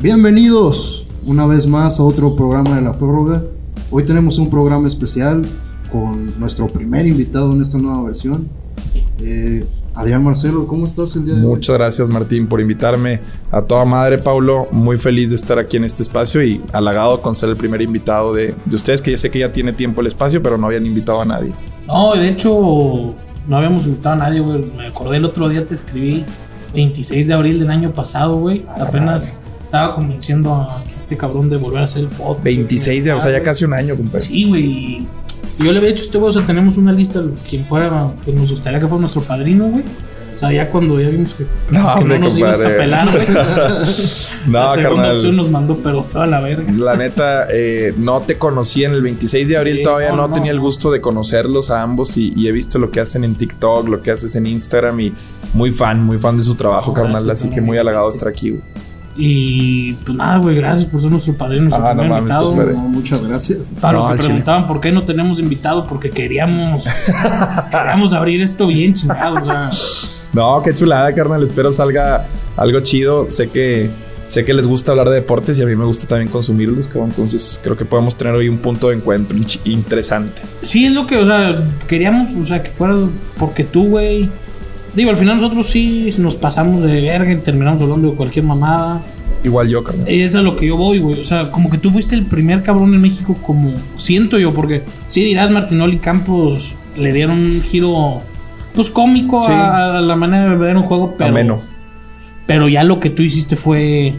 Bienvenidos una vez más a otro programa de la prórroga. Hoy tenemos un programa especial con nuestro primer invitado en esta nueva versión. Eh, Adrián Marcelo, ¿cómo estás el día de hoy? Muchas gracias Martín por invitarme a toda madre, Paulo. Muy feliz de estar aquí en este espacio y halagado con ser el primer invitado de, de ustedes, que ya sé que ya tiene tiempo el espacio, pero no habían invitado a nadie. No, de hecho, no habíamos invitado a nadie, güey. Me acordé el otro día, te escribí 26 de abril del año pasado, güey. Apenas estaba convenciendo a este cabrón de volver a hacer el podcast. 26 de, o sea, ya casi un año, compadre. Sí, güey. Y yo le había dicho a este güey, o sea, tenemos una lista, quien fuera, pues nos gustaría que fuera nuestro padrino, güey. O sea, ya cuando ya vimos que No, que no nos ibas a pelar, güey. No, La segunda carnal. opción nos mandó, pero a la verga. La neta, eh, no te conocí en el 26 de abril, Sí, todavía no, tenía el gusto de conocerlos a ambos y, y he visto lo que hacen en TikTok, lo que haces en Instagram y muy fan, muy fan de su trabajo, carnal, así que muy halagado de estar aquí. güey. Y pues nada, güey, gracias por ser nuestro padrino, nuestro Ah, no primer mames, invitado. compadre. No, muchas gracias. Para No, los que chile. preguntaban por qué no tenemos invitado, porque queríamos, queríamos abrir esto bien chingado, o sea. No, qué chulada, carnal. Espero salga algo chido. Sé que sé que les gusta hablar de deportes y a mí me gusta también consumirlos, cabrón. Entonces creo que podemos tener hoy un punto de encuentro interesante. Sí, es lo que, o sea, queríamos, o sea, que fuera porque tú, güey. Digo, al final nosotros sí nos pasamos de verga y terminamos hablando de cualquier mamada. Igual yo, carnal. Es a lo que yo voy, güey. O sea, como que tú fuiste el primer cabrón en México, como siento yo, porque sí dirás, Martinoli Campos le dieron un giro, pues cómico Sí. a, a la manera de ver un juego, pero. Ameno. Pero ya lo que tú hiciste fue.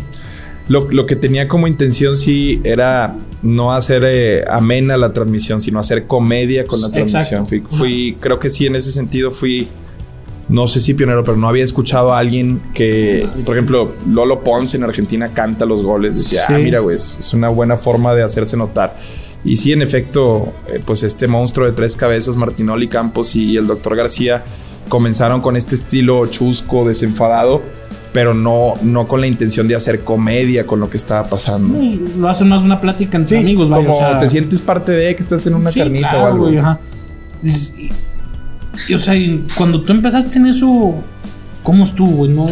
Lo, lo que tenía como intención sí era no hacer eh, amena la transmisión, sino hacer comedia con la transmisión. Fui, fui- creo que sí, en ese sentido fui, no sé si pionero, pero no había escuchado a alguien que, por ejemplo, Lolo Ponce en Argentina canta los goles. Decía, Sí. ah, mira, güey, es, una buena forma de hacerse notar. Y sí, en efecto, eh, pues este monstruo de tres cabezas, Martinoli Campos y el doctor García, comenzaron con este estilo chusco, desenfadado, pero no, no con la intención de hacer comedia con lo que estaba pasando. pues, lo hacen más una plática entre Sí, amigos, vaya, como o sea, te sientes parte de que estás en una sí, carnita claro, o algo. güey, ajá. Y, y, o sea, y cuando tú empezaste en eso, ¿cómo estuvo? No.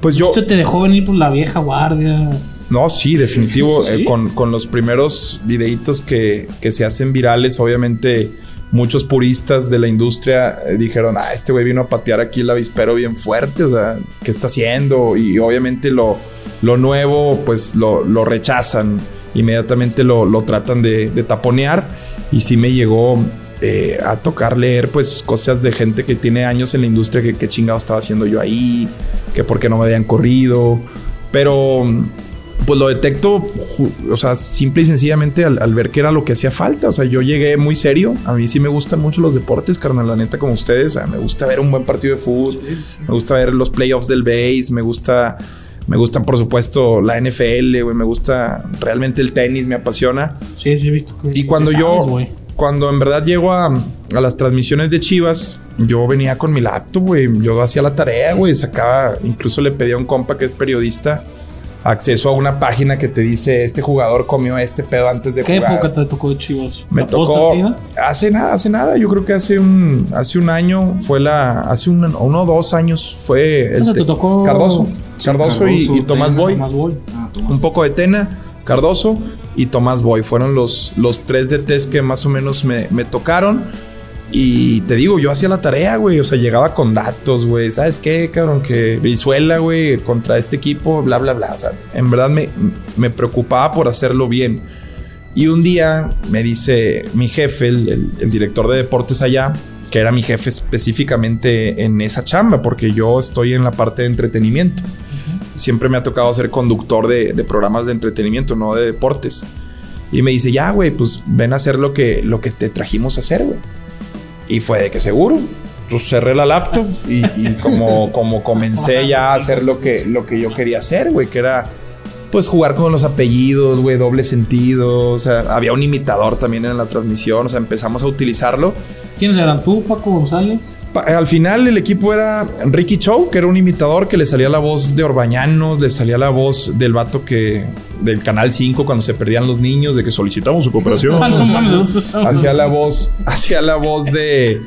Pues yo, ¿no se te dejó venir por la vieja guardia. no, sí, definitivo. ¿Sí? eh, con, con los primeros videitos que, que se hacen virales, obviamente muchos puristas de la industria eh, dijeron, ah, este güey vino a patear aquí el avispero bien fuerte, o sea, ¿qué está haciendo? Y obviamente lo, lo nuevo, pues lo, lo rechazan, inmediatamente lo, lo tratan de, de taponear y sí me llegó eh, a tocar leer pues cosas de gente que tiene años en la industria, que qué chingado estaba haciendo yo ahí, que por qué no me habían corrido, pero pues lo detecto, o sea, simple y sencillamente al, al ver que era lo que hacía falta. O sea, yo llegué muy serio. A mí sí me gustan mucho los deportes, carnal, la neta, como ustedes. O sea, me gusta ver un buen partido de fútbol, me gusta ver los playoffs del base, me gusta, me gustan, por supuesto, la NFL, güey, me gusta realmente el tenis, me apasiona. Sí, sí, he visto. que- Y cuando que yo, sabes, güey. Cuando en verdad llego a, a las transmisiones de Chivas, yo venía con mi laptop, güey. Yo hacía la tarea, güey. Sacaba, incluso le pedí a un compa que es periodista acceso a una página que te dice este jugador comió este pedo antes de ¿Qué jugar. época te tocó de Chivas? Me ¿La tocó hace nada, hace nada. Yo creo que hace un, hace un año fue la, hace un, uno o dos años fue sea, te- te tocó- Cardoso, Cardoso, y- Cardoso, y, Tomás Boy. Ah, Tomás. Un poco de Tena, Cardoso y Tomás Boy. Fueron los, los tres DTs que más o menos me, me tocaron. Y te digo, yo hacía la tarea, güey. O sea, llegaba con datos, güey. ¿Sabes qué, cabrón? Que Brizuela, güey, contra este equipo, bla, bla, bla. O sea, en verdad me, me preocupaba por hacerlo bien. Y un día me dice mi jefe, el, el- el director de deportes allá, que era mi jefe específicamente en esa chamba, porque yo estoy en la parte de entretenimiento. Siempre me ha tocado ser conductor de, programas de entretenimiento, no de deportes. Y me dice, ya, güey, pues ven a hacer lo que, lo que te trajimos a hacer, güey. Y fue de que seguro. Pues cerré la laptop y, y como, como comencé ya a hacer lo que, lo que yo quería hacer, güey, que era pues jugar con los apellidos, güey, doble sentido. O sea, había un imitador también en la transmisión. O sea, empezamos a utilizarlo. ¿Quiénes eran tú, Paco González? Al final el equipo era Ricky Chow, que era un imitador que le salía la voz de Orbañanos, le salía la voz del vato que del Canal 5 cuando se perdían los niños, de que solicitamos su cooperación. Ah, hacía la voz, hacía la voz de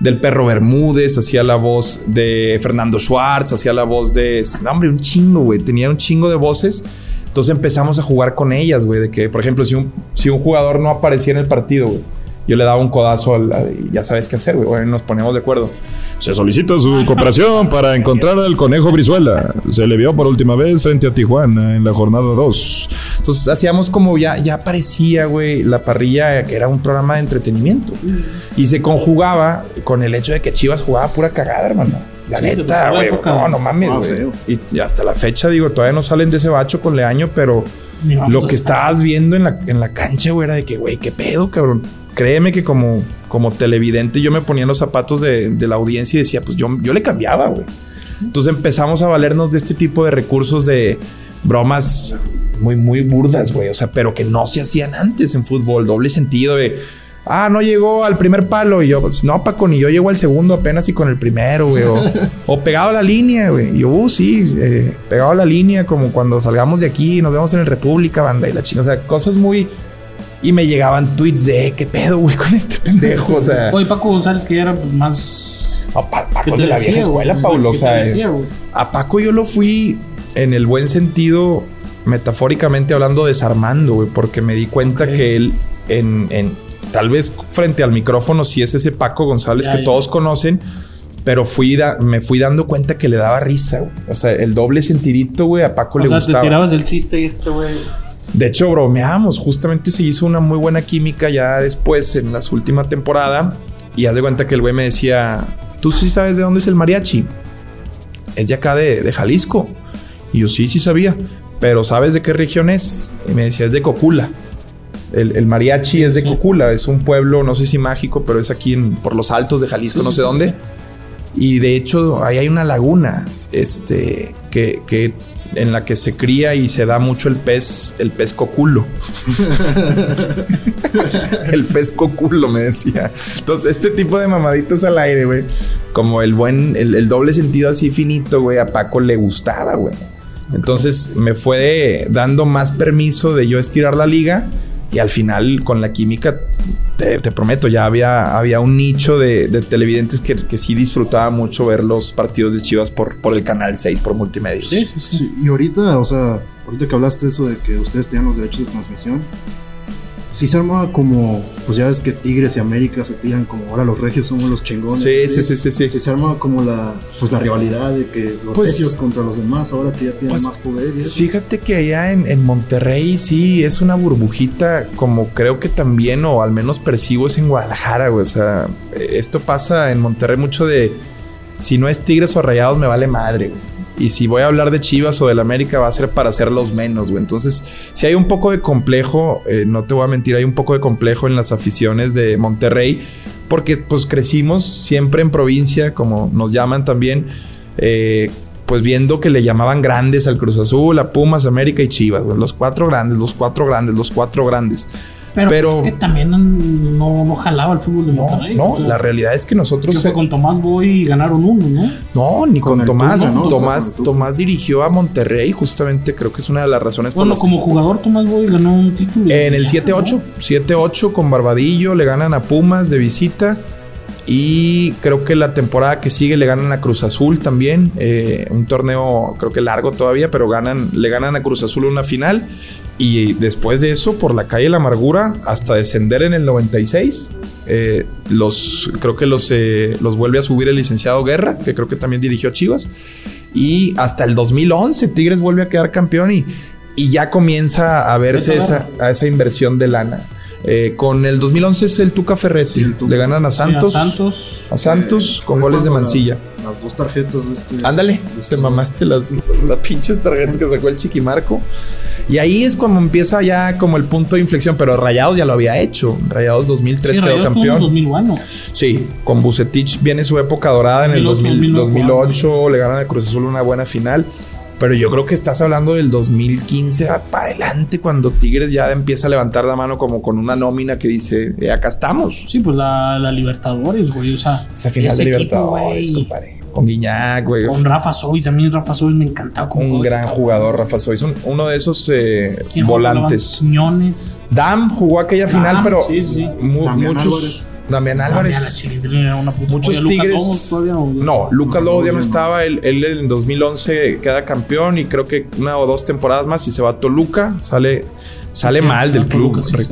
del perro Bermúdez, hacía la voz de Fernando Schwartz, hacía la voz de, no, hombre, un chingo, güey, tenía un chingo de voces Entonces empezamos a jugar con ellas, güey, de que, por ejemplo, si un, si un jugador no aparecía en el partido, güey, yo le daba un codazo al, al- ya sabes qué hacer, güey, güey, nos poníamos de acuerdo. Se solicita su cooperación para encontrar al conejo Brizuela. Se le vio por última vez frente a Tijuana en la jornada 2. Entonces hacíamos como ya, ya parecía, güey, la parrilla que era un programa de entretenimiento. Y se conjugaba con el hecho de que Chivas jugaba pura cagada, hermano. La Sí, neta, güey. No, no mames, Ah, güey. Y, y hasta la fecha, digo, todavía no salen de ese bacho con Leaño, pero lo que estabas viendo en la, en la cancha, güey, era de que, güey, qué pedo, cabrón. Créeme que como, como televidente yo me ponía en los zapatos de, la audiencia y decía, pues yo, yo le cambiaba, güey. Entonces empezamos a valernos de este tipo de recursos de bromas muy, muy burdas, güey. O sea, pero que no se hacían antes en fútbol. Doble sentido de, ah, no llegó al primer palo. Y yo, pues no, Paco, ni yo llego al segundo apenas y con el primero, güey. O, o pegado a la línea, güey. Y yo, uh, sí, eh, pegado a la línea, como cuando salgamos de aquí, nos vemos en el República, banda y la chingada. O sea, cosas muy. Y me llegaban tweets de, ¿qué pedo, güey, con este pendejo? O sea, Oye, Paco González, que ya era pues, más. a Pa- Paco ¿Qué es te de la decía, vieja escuela, Paulo. O ¿Qué te sea, decía, a Paco yo lo fui en el buen sentido, metafóricamente hablando, desarmando, güey, porque me di cuenta que él, en, en- tal vez frente al micrófono, sí es ese Paco González Ya, que ya. todos conocen, pero fui da- me fui dando cuenta que le daba risa, güey. O sea, el doble sentidito, güey, a Paco O le sea, gustaba. te tirabas del chiste y este, güey. De hecho, bromeamos. Justamente se hizo una muy buena química ya después, en la última temporada. Y haz de cuenta que el güey me decía: ¿Tú sí sabes de dónde es el mariachi? Es de acá de, de Jalisco. Y yo sí, sí sabía. Pero ¿sabes de qué región es? Y me decía: Es de Cocula. El, el mariachi es de Sí. Cocula. Es un pueblo, no sé si mágico, pero es aquí en- por los altos de Jalisco, Sí, no sé dónde. Y de hecho, ahí hay una laguna, este, que, que en la que se cría y se da mucho el pez, el pez coculo. el pez coculo, me decía. Entonces, este tipo de mamaditos al aire, güey, como el buen, el, el doble sentido así finito, güey, a Paco le gustaba, güey. Entonces me fue dando más permiso de yo estirar la liga y al final con la química, te, te prometo, ya había, había un nicho de, de televidentes que, que sí disfrutaba mucho ver los partidos de Chivas por, por el Canal 6, por multimedia. Sí, sí, sí. Sí, y ahorita, o sea, ahorita que hablaste eso de que ustedes tenían los derechos de transmisión, sí se armaba como, pues ya ves que Tigres y América se tiran como ahora los regios somos los chingones. Sí, sí, sí, sí, sí. Sí, se armaba como la, pues la rivalidad de que los Pues- regios contra los demás, ahora que ya tienen Pues, más poder. y eso. Fíjate que allá en, en Monterrey sí es una burbujita, como creo que también, o al menos percibo es en Guadalajara, güey. O sea, esto pasa en Monterrey mucho de si no es Tigres o Rayados, me vale madre, güey. Y si voy a hablar de Chivas o del América, va a ser para hacerlos menos, güey. Entonces, si hay un poco de complejo, eh, no te voy a mentir, hay un poco de complejo en las aficiones de Monterrey, porque pues crecimos siempre en provincia, como nos llaman también. eh, pues viendo que le llamaban grandes al Cruz Azul, a Pumas, América y Chivas, güey. Los cuatro grandes, los cuatro grandes, los cuatro grandes. Pero, Pero- es que también no, no jalaba el fútbol de No, Monterrey. no, o sea, la realidad es que nosotros... que fue con Tomás Boy y ganaron uno, ¿no? No, ni con, Tomás. Tuca, ¿no? O sea, Tomás. Tomás dirigió a Monterrey, justamente creo que es una de las razones por Bueno, como jugador, Tomás Boy ganó un título. En el Ya, 7-8, 7-8 con Barbadillo, le ganan a Pumas de visita. Y creo que la temporada que sigue le ganan a Cruz Azul también. eh, un torneo creo que largo todavía, pero ganan, le ganan a Cruz Azul una final. Y después de eso, por la calle de la amargura, hasta descender en el 96. eh, los, creo que los, eh, los vuelve a subir el licenciado Guerra, que creo que también dirigió Chivas. Y hasta el 2011 Tigres vuelve a quedar campeón y, y ya comienza a verse esa, a esa inversión de lana. Eh, con el 2011 es el Tuca Ferretti. Sí, el Tuca. Le ganan a Sí, Santos. a Santos. a Santos Eh, con goles de Mancilla. la- las dos tarjetas de este. Ándale, de te este- mamaste las, las pinches tarjetas que sacó el Chiquimarco. Y ahí es cuando empieza ya como el punto de inflexión, pero Rayados ya lo había hecho. Rayados 2003 Sí, quedó Rayados campeón. 2001. Sí, con Bucetich viene su época dorada en el 2008, 2000 2009, 2008, le ganan a Cruz Azul una buena final. Pero yo creo que estás hablando del 2015 para adelante, cuando Tigres ya empieza a levantar la mano como con una nómina que dice, "Eh, acá estamos. Sí, pues la, la Libertadores, güey. O sea, Esa final de Libertadores, compadre. Con Guiñac, güey. Con Rafa Sois. A mí Rafa Sois me encantaba. Un gran jugador, Rafa Sois. Un- uno de esos eh, volantes. Quiñones. Dam jugó aquella Dam, final, pero sí, sí. mu- Damián muchos. Álvarez. Damián Álvarez. Álvarez. La Chilindrina era una puta Muchos joya. Tigres. No, Lucas Lobo ya no estaba. Él, él en 2011 queda campeón y creo que una o dos temporadas más y se va a Toluca. Sale, sale Sí, mal sí, del club, Toluca, sí, sí.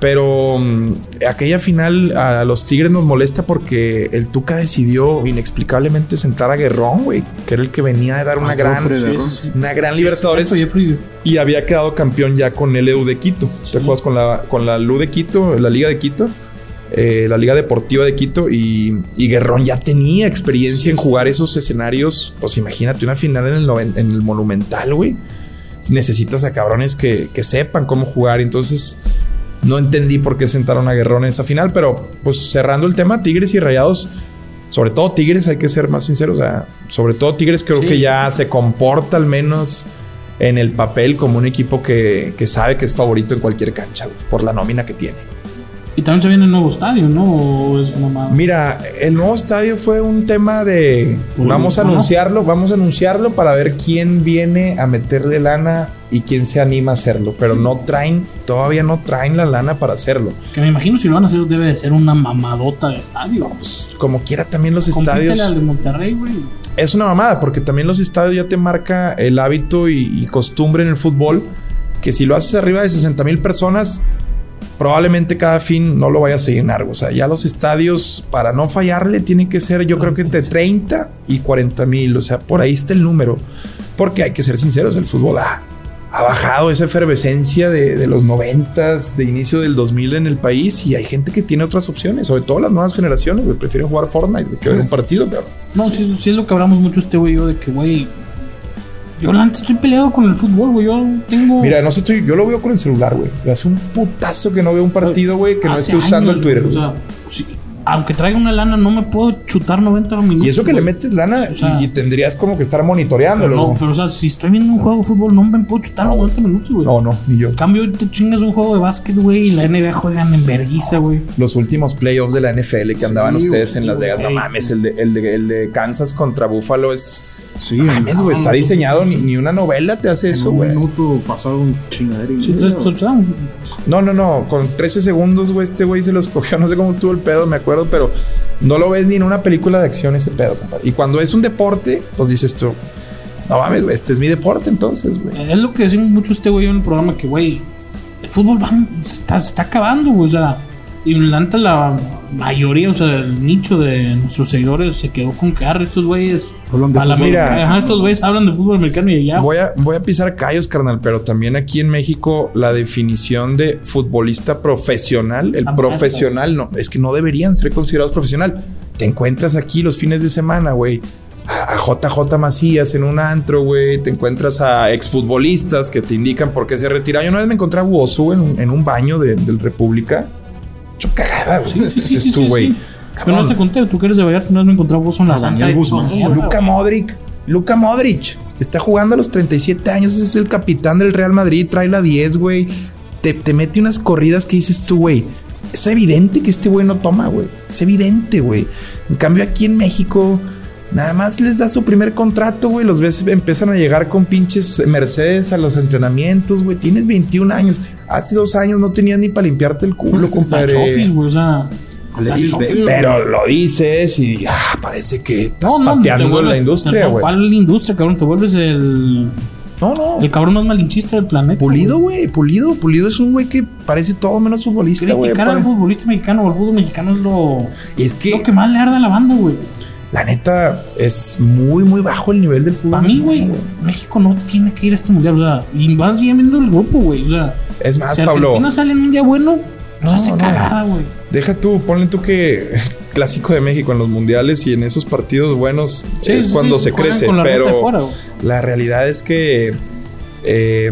Pero mm, aquella final a los Tigres nos molesta porque el Tuca decidió inexplicablemente sentar a Guerrón, güey, que era el que venía de dar una Ah, gran, Sí, Ron. sí, sí. una gran Libertadores y había quedado campeón ya con el EU de Quito. ¿Te acuerdas con la, con la LU de Quito, la Liga de Quito? Eh, la Liga Deportiva de Quito y, y Guerrón ya tenía experiencia en jugar esos escenarios. Pues imagínate una final en el, noven- en el Monumental, güey. Necesitas a cabrones que, que sepan cómo jugar. Entonces, no entendí por qué sentaron a Guerrón en esa final. Pero, pues cerrando el tema, Tigres y Rayados. Sobre todo Tigres, hay que ser más sinceros. O sea, sobre todo Tigres creo Sí. que ya se comporta al menos en el papel como un equipo que, que sabe que es favorito en cualquier cancha, por la nómina que tiene. Y también se viene el nuevo estadio, ¿no? ¿O es mamá? Mira, el nuevo estadio fue un tema de vamos a anunciarlo, vamos a anunciarlo para ver quién viene a meterle lana y quién se anima a hacerlo, pero no traen, todavía no traen la lana para hacerlo. Que me imagino si lo van a hacer debe de ser una mamadota de estadio. Pues como quiera también los Compítele estadios de Monterrey, güey. es una mamada porque también los estadios ya te marca el hábito y, y costumbre en el fútbol que si lo haces arriba de 60 mil personas probablemente cada fin no lo vayas a llenar. O sea, ya los estadios para no fallarle tienen que ser yo creo que entre 30 y 40 mil. O sea, por ahí está el número. Porque hay que ser sinceros, el fútbol ha, ha bajado esa efervescencia de, de los 90, de inicio del 2000 en el país y hay gente que tiene otras opciones, sobre todo las nuevas generaciones, güey, prefieren jugar Fortnite que ver un partido, cabrón. No, sí, sí es lo que hablamos mucho este güey yo de que, güey. Yo neta estoy peleado con el fútbol, güey. Yo tengo. Mira, no sé, estoy, yo lo veo con el celular, güey. Hace un putazo que no veo un partido, güey, que no esté usando años, el Twitter. O sea, aunque traiga una lana, no me puedo chutar 90 minutos. y eso que le metes lana O sea, y, tendrías como que estar Pero monitoreándolo. no, güey. pero o sea, si estoy viendo un juego de fútbol, no me puedo chutar 90 minutos, güey. no, no, ni yo. En cambio, te chingas un juego de básquet, güey, y la NBA juegan en verguiza, güey. Los últimos playoffs de la NFL que andaban ustedes en Las Vegas. No güey. mames, el de, el, de, el de Kansas contra Buffalo es. Sí, Mames, güey, está diseñado. Ni, ni una novela te hace En eso, un güey. minuto pasaron chingadera y Sí, tres touchdowns. No, no, no. Con 13 segundos, güey, este güey se los cogió. No sé cómo estuvo el pedo, me acuerdo, pero no lo ves ni en una película de acción ese pedo, compadre. Y cuando es un deporte, pues dices tú, no mames, güey, este es mi deporte entonces, güey. Es lo que decimos mucho este güey en el programa, que, güey, el fútbol va, se está, se está acabando, güey. O sea, y la neta, la mayoría, o sea, el nicho de nuestros seguidores se quedó con que estos güeyes. A la. Mira. ajá, estos güeyes hablan de fútbol americano y ya. Voy a, voy a pisar callos, carnal, pero también aquí en México la definición de futbolista profesional, el profesional, no, es que no deberían ser considerados profesional. Te encuentras aquí los fines de semana, güey. A a JJ Macías en un antro, güey. Te encuentras a exfutbolistas que te indican por qué se retira. Yo una vez me encontré a Buoso en, un- en un baño de- del República. Hecho cagada, güey. Sí, sí, sí, tú, güey. sí. Pero no te conté, tú que eres de Vallarta, me encontré a vos en la Daniel Guzmán. Luka Modric. Luka Modric. Está jugando a los 37 años. Es el capitán del Real Madrid. Trae la 10, güey. Te, te mete unas corridas que dices tú, güey. Es evidente que este güey no toma, güey. Es evidente, güey. En cambio, aquí en México, nada más les da su primer contrato, güey. Los ves empiezan a llegar con pinches Mercedes a los entrenamientos, güey. Tienes 21 años. Hace dos años no tenías ni para limpiarte el culo, compadre. Chofis, güey, o sea. Chofis. Pero lo dices y ah, parece que estás No, no, te pateando vuelves- la industria, güey. ¿Cuál industria, cabrón? Te vuelves el, No, no. el cabrón más malinchista del planeta. Pulido, güey. Pulido. Pulido es un güey que parece todo menos futbolista, güey. Criticar al futbolista mexicano o al fútbol mexicano es lo, es que, lo que más le arde a la banda, güey. La neta, es muy, muy bajo el nivel del fútbol. Para mí, güey, México no tiene que ir a este mundial. O sea, y vas bien viendo el grupo, güey. O sea, Es más, si Pablo. Argentina sale en un día bueno, nos No, hace no. cagada, güey. Deja tú, ponle tú que clásico de México en los mundiales y en esos partidos buenos Sí, es sí, cuando sí, se crece, la pero fuera, la realidad es que eh,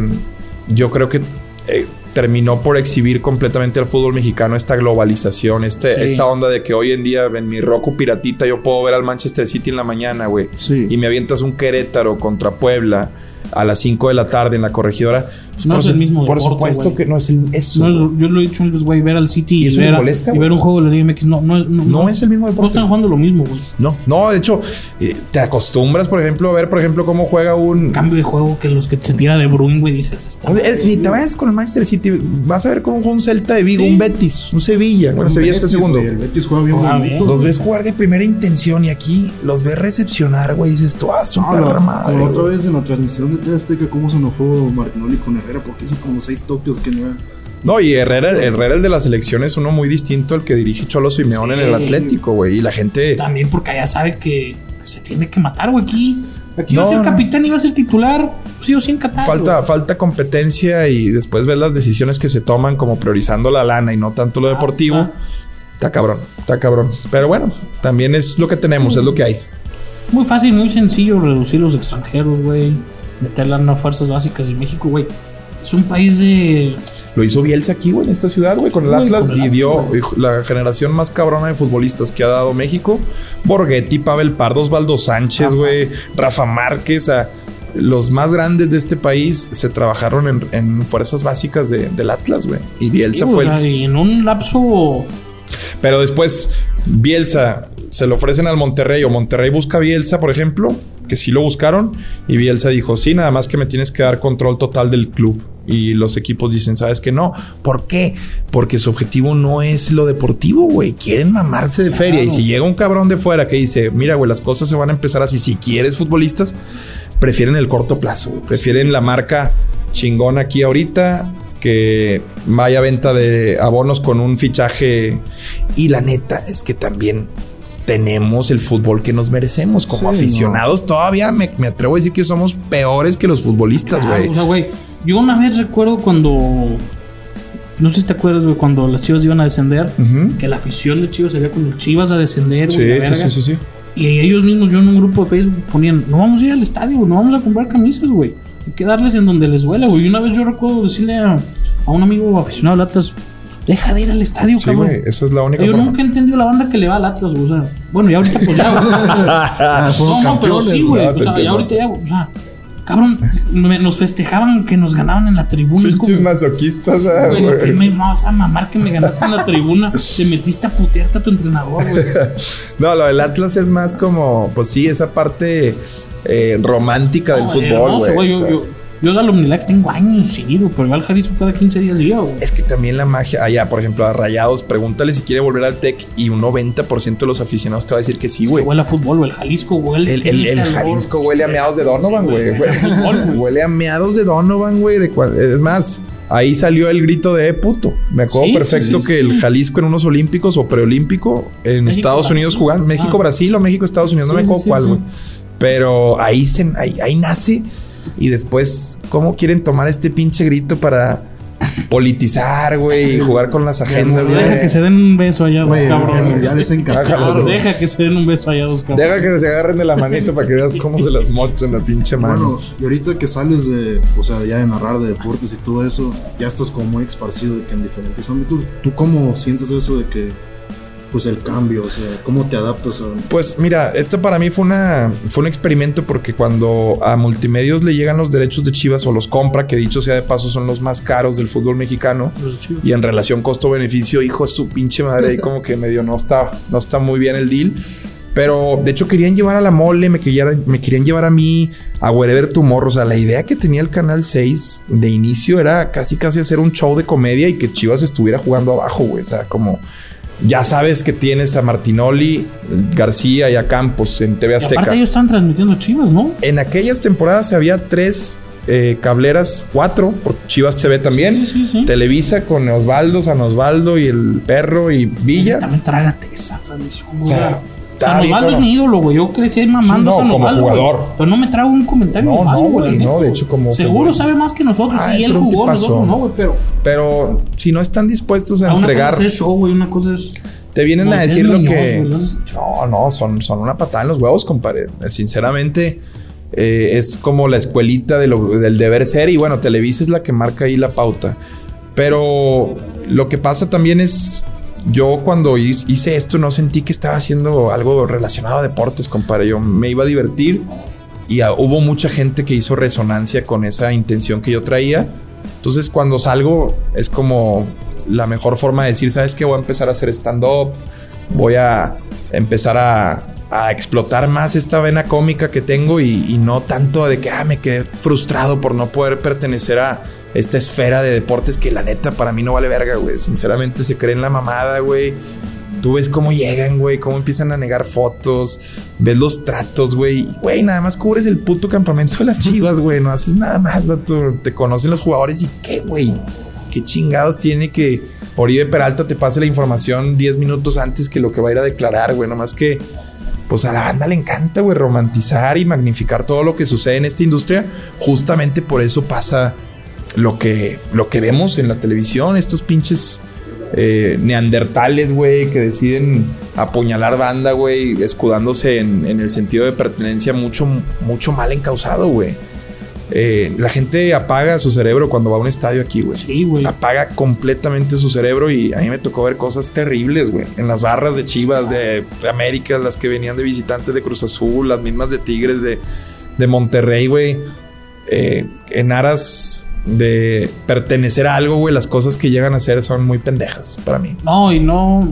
yo creo que eh, terminó por exhibir completamente al fútbol mexicano esta globalización, este, Sí. esta onda de que hoy en día en mi Roku piratita yo puedo ver al Manchester City en la mañana, güey. Sí. Y me avientas un Querétaro contra Puebla a las 5 de la tarde en la corregidora. Pues No por es el mismo Por deporte, supuesto que no es el, eso. No es- yo lo he dicho antes, güey, ver al City Y y, ver, a- y ver un juego de la Liga MX. No, no es, no, No es el mismo No deporte. están jugando lo mismo, güey. No, no, de hecho, eh, te acostumbras, por ejemplo, a ver, por ejemplo, cómo juega un. Cambio de juego que los que se tira de Bruin, güey, dices. Está Eh, Ni te vayas con el Manchester City, vas a ver cómo juega un Celta de Vigo, Sí. un Betis, un Sevilla. Bueno, Un Sevilla está segundo. güey, El Betis juega bien Ah, bonito. bien. Los ves jugar de primera intención y aquí los ves recepcionar, güey. Dices tú, ah, su No, la otra vez en la transmisión de TV Azteca, cómo se enojó Martinoli con Herrera porque hizo como seis toques que no No, y Herrera, Herrera, el de la selección, es uno muy distinto al que dirige Cholo Simeón en el Sí. Atlético, güey. Y la gente. También porque allá sabe que, se tiene que matar, güey. Aquí, aquí iba a ser no. capitán, iba a ser titular. Sí o sí en Qatar. Falta, falta competencia y después ves las decisiones que se toman como priorizando la lana y no tanto lo deportivo. ah. Está cabrón, está cabrón. Pero bueno, también es lo que tenemos, es lo que hay. Muy fácil, muy sencillo reducir los extranjeros, güey. Meterla en las fuerzas básicas de México, güey. Es un país de. Lo hizo Bielsa aquí, güey, en esta ciudad, güey, con el Atlas. con el y dio la generación más cabrona de futbolistas que ha dado México. Borghetti, Pavel Pardo, Osvaldo Sánchez, Rafa. güey. Rafa Márquez. a- los más grandes de este país se trabajaron en, en fuerzas básicas de- del Atlas, güey. Y Bielsa Sí, fue o el- sea, y en un lapso. Pero después, Bielsa se lo ofrecen al Monterrey o Monterrey busca a Bielsa, por ejemplo, que sí lo buscaron. Y Bielsa dijo: Sí, nada más que me tienes que dar control total del club. Y los equipos dicen: ¿Sabes que no? ¿Por qué? Porque su objetivo no es lo deportivo, güey. Quieren mamarse de feria. Y si llega un cabrón de fuera que dice: Mira, güey, las cosas se van a empezar así. Si quieres futbolistas, prefieren el corto plazo. Prefieren la marca chingón aquí ahorita que vaya venta de abonos con un fichaje. Y la neta es que también tenemos el fútbol que nos merecemos. Como Sí, aficionados, todavía me, me atrevo a decir que somos peores que los futbolistas, Claro, güey. o sea, güey. Yo una vez recuerdo cuando. No sé si te acuerdas, güey, cuando las chivas iban a descender. Que la afición de chivas salía con los chivas a descender, güey. la verga. sí. Y ellos mismos, yo en un grupo de Facebook ponían, no vamos a ir al estadio, no vamos a comprar camisas, güey. Hay que darles en donde les duela, güey. Y una vez yo recuerdo decirle a, a un amigo aficionado al Atlas, deja de ir al estadio, Sí, cabrón. güey. Esa es la única yo forma. nunca he entendido la banda que le va al Atlas, güey. O sea, bueno, ya ahorita pues ya, güey. Ah, No, no, pero sí, güey. O sea, ya ahorita ya, güey. O sea, cabrón, me- nos festejaban que nos ganaban en la tribuna. Pinches masoquistas, güey, que güey. me vas a mamar que me ganaste en la tribuna. Te metiste a putearte a tu entrenador, güey. No, lo del Atlas es más como, pues sí, esa parte eh, romántica del No, fútbol, hermoso, güey. Yo, de Alumni-Life tengo años güey, pero yo al Jalisco cada 15 días güey. Es que también la magia, allá, por ejemplo, a Rayados, pregúntale si quiere volver al Tec y un 90% de los aficionados te va a decir que sí, güey. Huele a fútbol, güey. El Jalisco huele. El, el- el. Jalisco huele a meados de Donovan, güey. huele a fútbol, güey. Huele a meados de Donovan, güey. Es más, ahí salió el grito de "Eh, puto. Me acuerdo Sí, perfecto sí, sí, que el. Jalisco en unos olímpicos o preolímpico en México, Estados Unidos jugando. México, Ah. Brasil o México, Estados Unidos. no me acuerdo cuál, güey. Pero ahí, se, ahí, ahí nace. Y después, ¿cómo quieren tomar este pinche grito para politizar, güey? Y jugar con las agendas, Güey, Deja que se den un beso allá dos cabrones. mundial es en Qatar, Déjalo, güey. Deja que se den un beso allá dos cabrones. Deja que se agarren de la manito para que veas cómo se las mochan la pinche mano. Bueno, y ahorita que sales de, o sea, ya de narrar de deportes y todo eso, ya estás como muy esparcido de que en diferentes ámbitos. ¿Tú cómo sientes eso de que, pues el cambio, o sea, cómo te adaptas a... Pues mira, esto para mí fue una fue un experimento porque cuando a multimedios le llegan los derechos de Chivas o los compra, que dicho sea de paso son los más caros del fútbol mexicano y en relación costo-beneficio, hijo de su pinche madre, ahí como que medio no está no está muy bien el deal. Pero de hecho querían llevar a la mole, me querían, me querían llevar a mí a Wherever Tomorrow. O sea, la idea que tenía el Canal 6 de inicio era casi casi hacer un show de comedia y que Chivas estuviera jugando abajo, güey. O sea, como ya sabes que tienes a Martinoli, García y a Campos en TV Y Azteca. aparte ellos están transmitiendo chivas, ¿no? En aquellas temporadas había tres eh, cableras, cuatro, por Chivas TV también. Sí, sí, sí. Televisa con Osvaldo, San Osvaldo y el perro y Villa. También trágate esa transmisión, güey. O sea, está San bien, Osvaldo es mi ídolo, güey. Yo crecí ahí mamando Sí, no, como jugador. Pero no me trago un comentario No, no, güey. no, de hecho, como Seguro sabe más que nosotros. Ah, y ese él jugó, nosotros no, güey. Pero Pero si no están dispuestos a a una entregar, cosa es show, güey. Una cosa es. te vienen a decir lo que. No, no, son, son una patada en los huevos, compadre. Sinceramente, eh, es como la escuelita de lo- del deber ser. Y bueno, Televisa es la que marca ahí la pauta. Pero lo que pasa también es. Yo cuando hi- hice esto no sentí que estaba haciendo algo relacionado a deportes, compadre. Yo me iba a divertir y ah, hubo mucha gente que hizo resonancia con esa intención que yo traía. Entonces cuando salgo es como la mejor forma de decir, ¿sabes qué? Voy a empezar a hacer stand-up, voy a empezar a, a explotar más esta vena cómica que tengo y, y no tanto de que ah, me quedé frustrado por no poder pertenecer a esta esfera de deportes que la neta para mí no vale verga, güey. Sinceramente se creen la mamada, güey. Tú ves cómo llegan, güey, cómo empiezan a negar fotos, ves los tratos, güey. Güey, nada más cubres el puto campamento de las chivas, güey. No haces nada más, vato. Te conocen los jugadores y qué, güey. Qué chingados tiene que Oribe Peralta te pase la información 10 minutos antes que lo que va a ir a declarar, güey. Nomás que, pues a la banda le encanta, güey, romantizar y magnificar todo lo que sucede en esta industria. Justamente por eso pasa lo que, lo que vemos en la televisión, estos pinches eh, neandertales, güey, que deciden apuñalar banda, güey, escudándose en, en el sentido de pertenencia mucho, mucho mal encausado, güey. Eh, la gente apaga su cerebro cuando va a un estadio aquí, güey. Sí, güey. Apaga completamente su cerebro y a mí me tocó ver cosas terribles, güey. En las barras de Chivas, de, de América, las que venían de visitantes de Cruz Azul, las mismas de Tigres, de, de Monterrey, güey. Eh, en aras de pertenecer a algo, güey, las cosas que llegan a hacer son muy pendejas para mí. No, y no.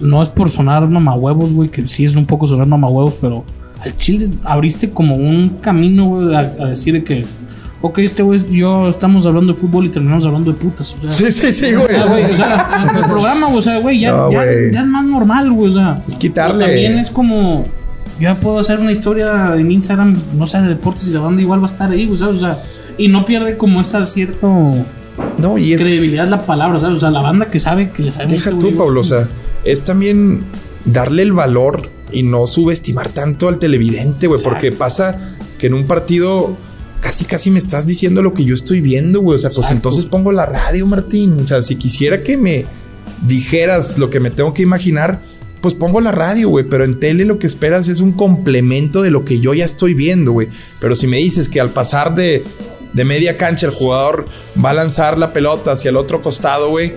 No es por sonar mamahuevos, güey, que sí es un poco sonar mamahuevos, pero al chile abriste como un camino, güey, a, a decir de que. Ok, este güey, yo estamos hablando de fútbol y terminamos hablando de putas. O sea, Sí, sí, sí, güey. Ah, o sea, el programa, o sea, güey, ya, No, ya, es más normal, güey, o sea. Es quitarle. También es como. Yo ya puedo hacer una historia en Instagram, no sé, de deportes y la banda igual va a estar ahí, güey, ¿sabes? O sea, y no pierde como esa cierta No, y es. credibilidad la palabra, ¿sabes? O sea, la banda que sabe que le sabe Deja tú, Pablo, o sea, es también darle el valor y no subestimar tanto al televidente, güey, porque pasa que en un partido casi casi me estás diciendo lo que yo estoy viendo, güey, o sea, pues Exacto. entonces pongo la radio, Martín, o sea, si quisiera que me dijeras lo que me tengo que imaginar, pues pongo la radio, güey, pero en tele lo que esperas es un complemento de lo que yo ya estoy viendo, güey, pero si me dices que al pasar de de media cancha el jugador va a lanzar la pelota hacia el otro costado, güey,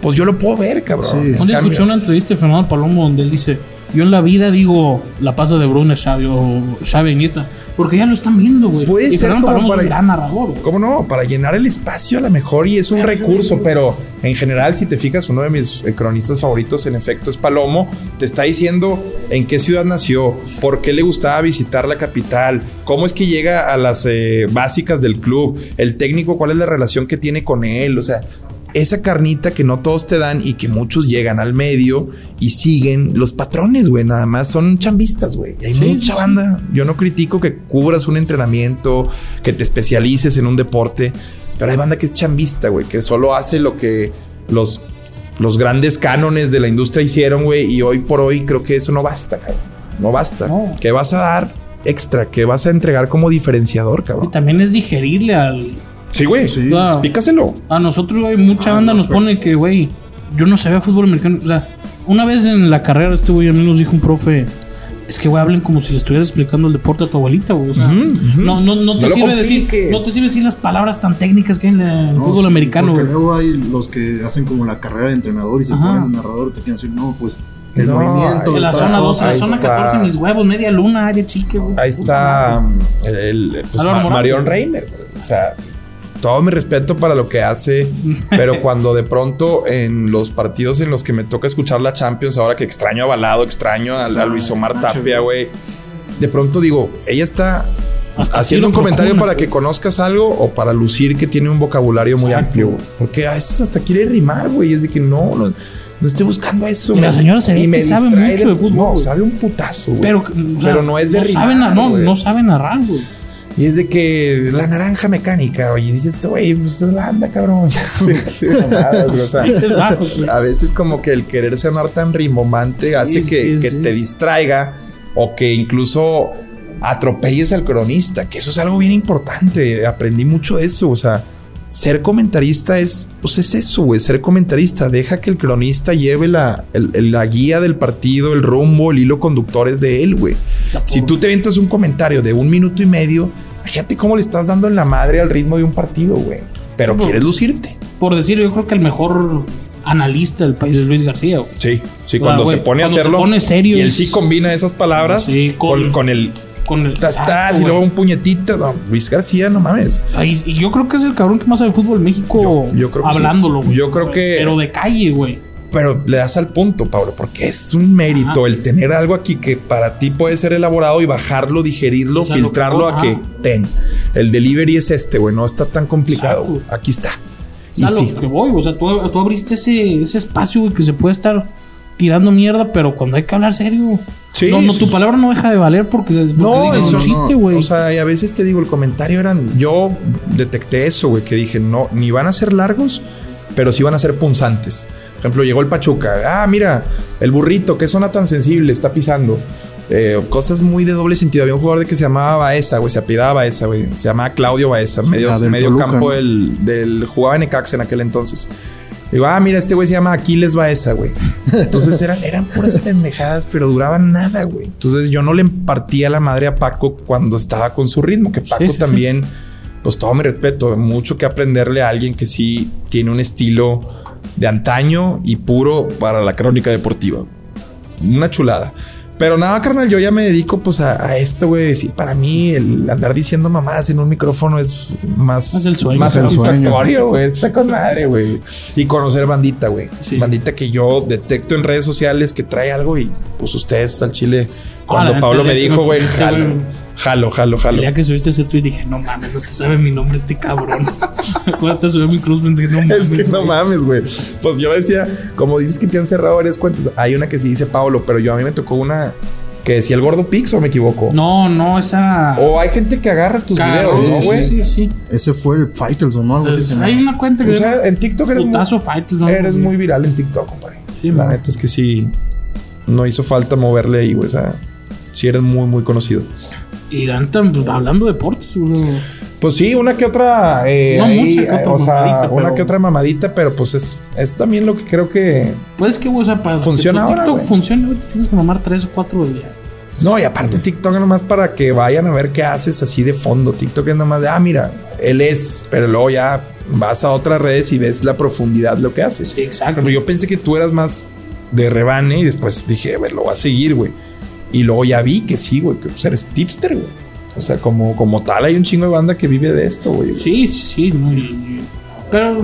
pues yo lo puedo ver, cabrón. Sí, En Un día cambio- escuché una entrevista de Fernando Palomo donde él dice: Yo en la vida digo la pasa de Brune, Xavi o Xavi Iniesta, porque ya lo están viendo, güey. Puede Y ser Fernando como Palomo para- es un gran narrador. ¿Cómo no? Para llenar el espacio a lo mejor y es un recurso, pero en general, si te fijas, uno de mis eh, cronistas favoritos en efecto es Palomo, te está diciendo en qué ciudad nació, por qué le gustaba visitar la capital, cómo es que llega a las eh, básicas del club, el técnico, cuál es la relación que tiene con él, o sea, esa carnita que no todos te dan y que muchos llegan al medio y siguen los patrones, güey, nada más son chambistas, güey. Y Hay Sí, mucha sí, banda. Yo no critico que cubras un entrenamiento, que te especialices en un deporte, pero hay banda que es chambista, güey, que solo hace lo que los, los grandes cánones de la industria hicieron, güey, y hoy por hoy creo que eso no basta, cabrón. No basta. No. ¿Qué vas a dar extra? ¿Qué vas a entregar como diferenciador, Y cabrón? también es digerirle al. Sí, güey. Sí. Claro. Explícaselo. A nosotros, güey, mucha Ah, banda no, nos pero- pone que, güey, yo no sabía fútbol americano. O sea, una vez en la carrera, este güey a mí nos dijo un profe. Es que, güey, hablen como si le estuvieras explicando el deporte a tu abuelita, güey. O sea, Ujú, ujú. no, no, no te No sirve decir, no te sirve decir las palabras tan técnicas que hay en el No, fútbol sí, americano, porque güey. luego hay los que hacen como la carrera de entrenador y se Ajá. ponen de narrador te quieren decir, no, pues el No, movimiento. En la está- zona 12, la ahí zona está. 14, mis huevos, media luna, área chica, güey. Ahí está um, el, el, pues. Marion Reimer. O sea, todo mi respeto para lo que hace, pero cuando de pronto en los partidos en los que me toca escuchar la Champions, ahora que extraño a Balado, extraño a, a Luis Omar Nacho, Tapia, güey, de pronto digo, ella está Hasta haciendo un comentario procura, para que conozcas algo o para lucir que tiene un vocabulario muy amplio. Porque a veces hasta quiere rimar, güey, es de que no, no, no estoy buscando eso. Y la señora se y me que sabe mucho de fútbol, No, sabe un putazo, güey. Pero, o sea, Pero no es de no rimar, sabe, no, no sabe narrar, güey. Y es de que la naranja mecánica, oye, dices, güey, pues anda, cabrón. O sea, güey. a veces como que el querer sonar tan rimbombante hace sí, que, sí, que sí. te distraiga o que incluso atropelles al cronista, que eso es algo bien importante. Aprendí mucho de eso, o sea, ser comentarista es, pues es eso, güey, ser comentarista. Deja que el cronista lleve la, el- la guía del partido, el rumbo, el hilo conductor es de él, güey. Si tú te aventas un comentario de un minuto y medio, fíjate cómo le estás dando en la madre al ritmo de un partido, güey. Pero quieres lucirte. Por decir, yo creo que el mejor analista del país es Luis García, güey. Sí, sí, Ah, cuando güey, se pone a cuando se hacerlo. pone serio Y él sí combina esas palabras Sí, con, con- con el con el. Y luego un puñetito. No, Luis García, no mames. Ay, y yo creo que es el cabrón que más sabe de fútbol en México Yo- yo creo que sí. hablándolo, güey. Yo creo que- Pero de calle, güey. Pero le das al punto, Pablo, porque es un mérito Ajá. el tener algo aquí que para ti puede ser elaborado y bajarlo, digerirlo, O sea, lo que- filtrarlo a que ten. El delivery es este, güey, no está tan complicado. Exacto. Aquí está. O sea, Y lo sí, que voy, o sea, tú, tú abriste ese, ese espacio, güey, que se puede estar tirando mierda, pero cuando hay que hablar serio. Sí, no, no, tu sí. palabra no deja de valer porque, porque No, un chiste, no. güey. O sea, y a veces te digo, el comentario eran. Yo detecté eso, güey, que dije, no, ni van a ser largos, pero sí van a ser punzantes. Por ejemplo, llegó el Pachuca. Ah, mira, el burrito, qué zona tan sensible, está pisando. Eh, cosas muy de doble sentido. Había un jugador de que se llamaba Baeza, güey, se apellidaba Baeza, güey. Se llamaba Claudio Baeza, medio, medio Toluca, campo del, del. Jugaba en Ecax en aquel entonces. Digo, ah, mira, este güey se llama Aquiles Baeza, güey. Entonces eran, eran puras pendejadas, pero duraban nada, güey. Entonces yo no le partía la madre a Paco cuando estaba con su ritmo, que Paco Sí, sí, también, pues todo mi respeto, mucho que aprenderle a alguien que sí tiene un estilo de antaño y puro para la crónica deportiva. Una chulada. Pero nada, carnal, yo ya me dedico pues a, a esto, güey. Sí, para mí el andar diciendo mamadas en un micrófono es más, Es el sueño. más Es el sueño. satisfactorio, güey. Está con madre, güey. Y conocer bandita, güey. Sí. Bandita que yo detecto en redes sociales que trae algo y pues ustedes al chile. Ah, Cuando Pablo me dijo, güey, jalo, jalo, jalo, El día que subiste ese tweet dije, no mames, no se sabe mi nombre este cabrón. Cuando hasta subí mi cruz pensé, no mames. Es que no güey. mames, güey. Pues yo decía, como dices que te han cerrado varias cuentas, hay una que sí dice Pablo, pero yo a mí me tocó una que decía el gordo Pix o me equivoco. No, no, esa. O hay gente que agarra tus videos, ¿no, sí, güey? sí, sí. Ese fue el Faitelson, ¿no? Algo así Pues, hay una cuenta que O sea, en TikTok eres, muy, Putazo Fighters. algo eres muy viral en TikTok, compadre. Sí, La man. neta es que sí, no hizo falta moverle ahí, güey. O sea, sí eres muy, muy conocido. Y neta, pues, hablando de deportes. Pues sí, una que otra. eh, No ahí, mucha que otra o sea, mamadita, una pero- que otra mamadita, pero pues es, es también lo que creo que. Pues que, o sea, para Funciona que tu ahora, TikTok funcione, güey, te tienes que mamar tres o cuatro días. No, y aparte TikTok nomás para que vayan a ver qué haces así de fondo. TikTok es nomás de, ah, mira, él es, pero luego ya vas a otras redes y ves la profundidad de lo que haces. Sí, exacto. Pero yo pensé que tú eras más de rebane y después dije, a ver, lo voy a seguir, güey. Y luego ya vi que sí, güey, que pues, eres tipster, güey. O sea, como, como tal, hay un chingo de banda que vive de esto, güey. Sí, sí, sí. no, y- y- pero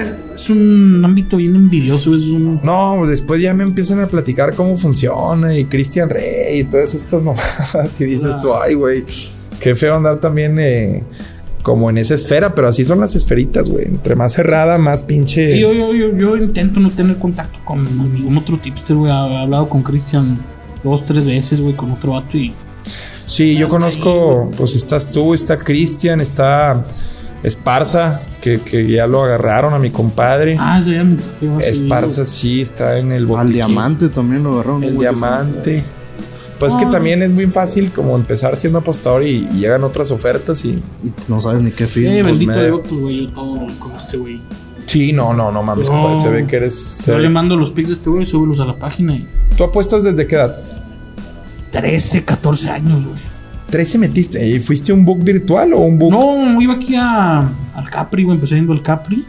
es, es un ámbito bien envidioso. Es un. No, pues después ya me empiezan a platicar cómo funciona y Christian Rey y todas estas mamadas. Y dices tú, ay, güey, qué feo andar también eh, como en esa esfera, pero así son las esferitas, güey. Entre más cerrada, más pinche. Yo, yo, yo, yo intento no tener contacto con ningún otro tipster, güey. He hablado con Cristian dos, tres veces, güey, con otro vato y. Sí, yo conozco, ahí, pues estás tú, está Cristian, está Esparza, que, que ya lo agarraron a mi compadre. Ah, ese ya me Esparza sí está en el Al botiquín. diamante también lo agarraron. El que diamante. Pues que Ah. también es muy fácil como empezar siendo apostador y, y llegan otras ofertas y... Y no sabes ni qué Eh, film. pues, bendito me- Dios, pues, güey, yo todo con este güey. Sí, no, no, no mames, No. compadre. Se ve que eres... Yo ve- le mando los pics de este güey, súbelos a la página y. ¿Tú apuestas desde qué edad? 13, 14 años, güey. 13 metiste. ¿Y fuiste un book virtual o un book? No, iba aquí a, al Capri, güey. Empecé yendo al Capri.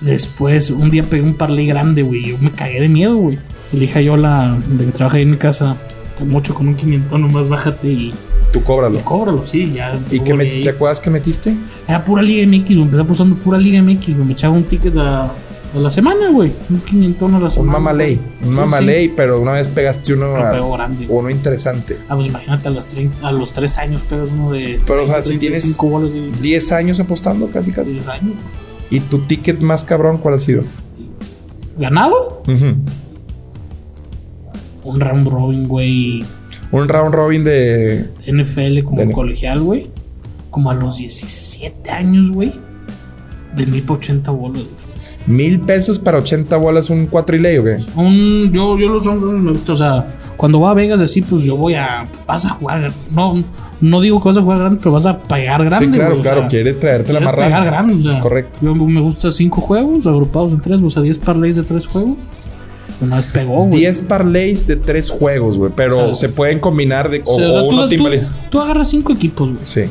Después, un día pegué un parlay grande, güey. Yo me cagué de miedo, güey. Le dije a yo, la de que trabaja ahí en mi casa, te mocho con un 500 nomás, bájate y, Tú cóbralo. y cóbralo, sí, ya. ¿Y qué me- te acuerdas que metiste? Era pura Liga MX, güey. Empecé apostando pura Liga MX, güey. Me echaba un ticket a, a la semana, güey. Un 500 a la Un semana. mamaley. güey. Un Sí, mamaley, pero una vez pegaste uno, a- grande. uno interesante. Ah, pues imagínate, a los, 30 a los 3 años pegas uno de. Pero, o sea, si 35 tienes bolas y dices, 10 años apostando, casi casi. 10 años. ¿Y tu ticket más cabrón cuál ha sido? ¿Ganado? Un round robin, güey. Un round robin de... NFL como Dale. colegial, güey. Como a los 17 años, güey. Vendí por 80 bolas, güey. Mil pesos para 80 bolas, un cuatro y ley, ¿o qué? Un, yo, yo los round robin me gusta, o sea, cuando voy a Vegas así, pues yo voy a. pues, vas a jugar. No, no digo que vas a jugar grande, pero vas a pagar grande. Sí, claro, güey, o claro. sea, quieres traerte la quieres más pagar rara. grande, o sea, Correcto. Yo me gusta 5 juegos agrupados en 3, o sea, 10 parlays de 3 juegos. Vez pegó, güey. 10 parlays de tres juegos, güey. Pero O sea, se pueden combinar de, o, O sea, o sea, o tú, uno tú- tú agarras 5 equipos, güey. Sí.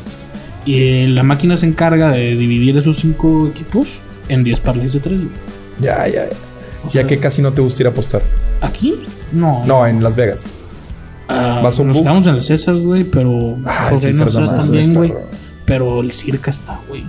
Y eh, la máquina se encarga de dividir esos 5 equipos en 10 parlays de 3, güey. Ya, ya, ya. O Ya sea, que casi no te gusta ir a apostar. ¿Aquí? No. No, en Las Vegas. Ah, Vas nos quedamos en el César, güey, pero. Ah, el César está, güey. Pero el Circa está, güey.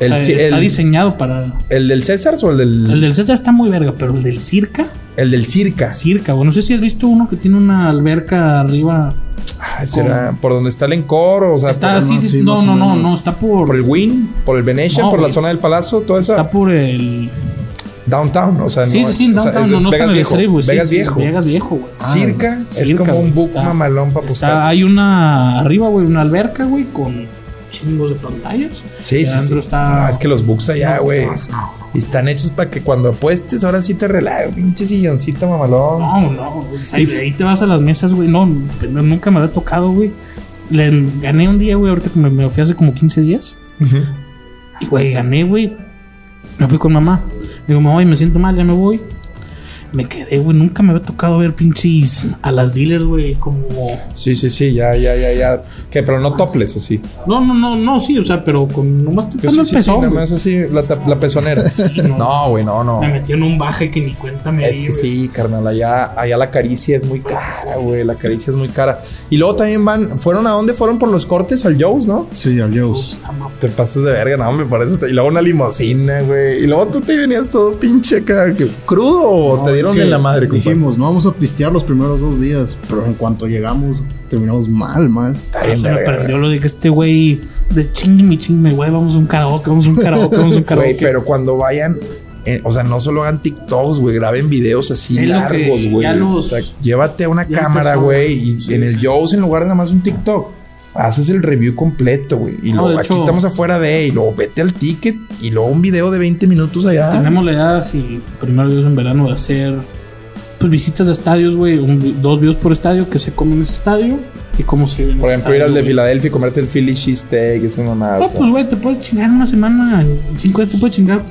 El sea, está el- diseñado para. ¿El del César o el del. El del César está muy verga, pero el del Circa, el del Circa? Circa, güey. No sé si has visto uno que tiene una alberca arriba. Ah, será por donde está el Encore, o sea, Está por, así, no, sí, sí, no, no, no, no, está por. por el Win, por el Venetian, No, por la zona del Palacio, toda esa. Está por el. Downtown, o sea, Sí, no, sí, sí, o sea, downtown, es no, no está en el güey. sí, Vegas sí, viejo. Vegas viejo, güey. Circa es Circa, como un book está- mamalón para Está, apostar. hay una arriba, güey, una alberca, güey, con chingos de pantallas. Sí, sí, sí. está- No, es que los books allá, güey. no, están hechos para que cuando apuestes, ahora sí te relajes. Pinche silloncito mamalón. No, no, o sea, y ahí te vas a las mesas, güey. No, nunca me había tocado, güey. Le gané un día, güey, ahorita que me, me fui hace como 15 días. Ujú. Y, güey, gané, güey. Me fui con mamá. Digo, mamá, me siento mal, ya me voy. Me quedé, güey. Nunca me había tocado ver pinches a las dealers, güey, como. Sí, sí, sí, ya, ya, ya, ya. ¿Qué? Pero no toples, ¿o sí? No, no, no, no, sí, o sea, pero con nomás Pues tocando sí, el sí, sí, pezón. nada más así, la, la pezonera. no. no, güey, no, no. Me metí en un baje que ni cuenta me Es di, que güey. sí, carnal, allá, allá la caricia es muy cara, güey. La caricia es muy cara. Y luego también van, ¿fueron a dónde? Fueron por los cortes al Joe's, ¿no? Sí, al Pues, Joe's. mal. Te pasas de verga, no, me parece. Y luego una limosina, güey. Y luego tú te venías todo pinche acá, que- crudo o No, te dieron que en la madre? Dijimos, no vamos a pistear los primeros dos días, pero en cuanto llegamos, terminamos mal, mal. Bien, se me prendió lo de que este güey de chingue mi chingue, güey, vamos a un karaoke, vamos a un karaoke, vamos a un karaoke. Güey, pero cuando vayan, eh, o sea, no solo hagan TikToks, güey, graben videos así Es largos, güey. los- O sea, llévate una cámara, güey, y en el Joe's, en lugar de nada más un TikTok, haces el review completo, güey. Y No, luego aquí hecho- estamos afuera de, y luego vete al ticket, y luego un video de 20 minutos allá. Tenemos la idea, si primero Dios en verano, de hacer pues visitas de estadios, güey, dos videos por estadio que se comen en ese estadio y cómo se Por ejemplo, ir al estadio, de güey. Filadelfia y comerte el Philly cheesesteak, esa mamada. No, pues, güey, te puedes chingar en una semana, en cinco días te puedes chingar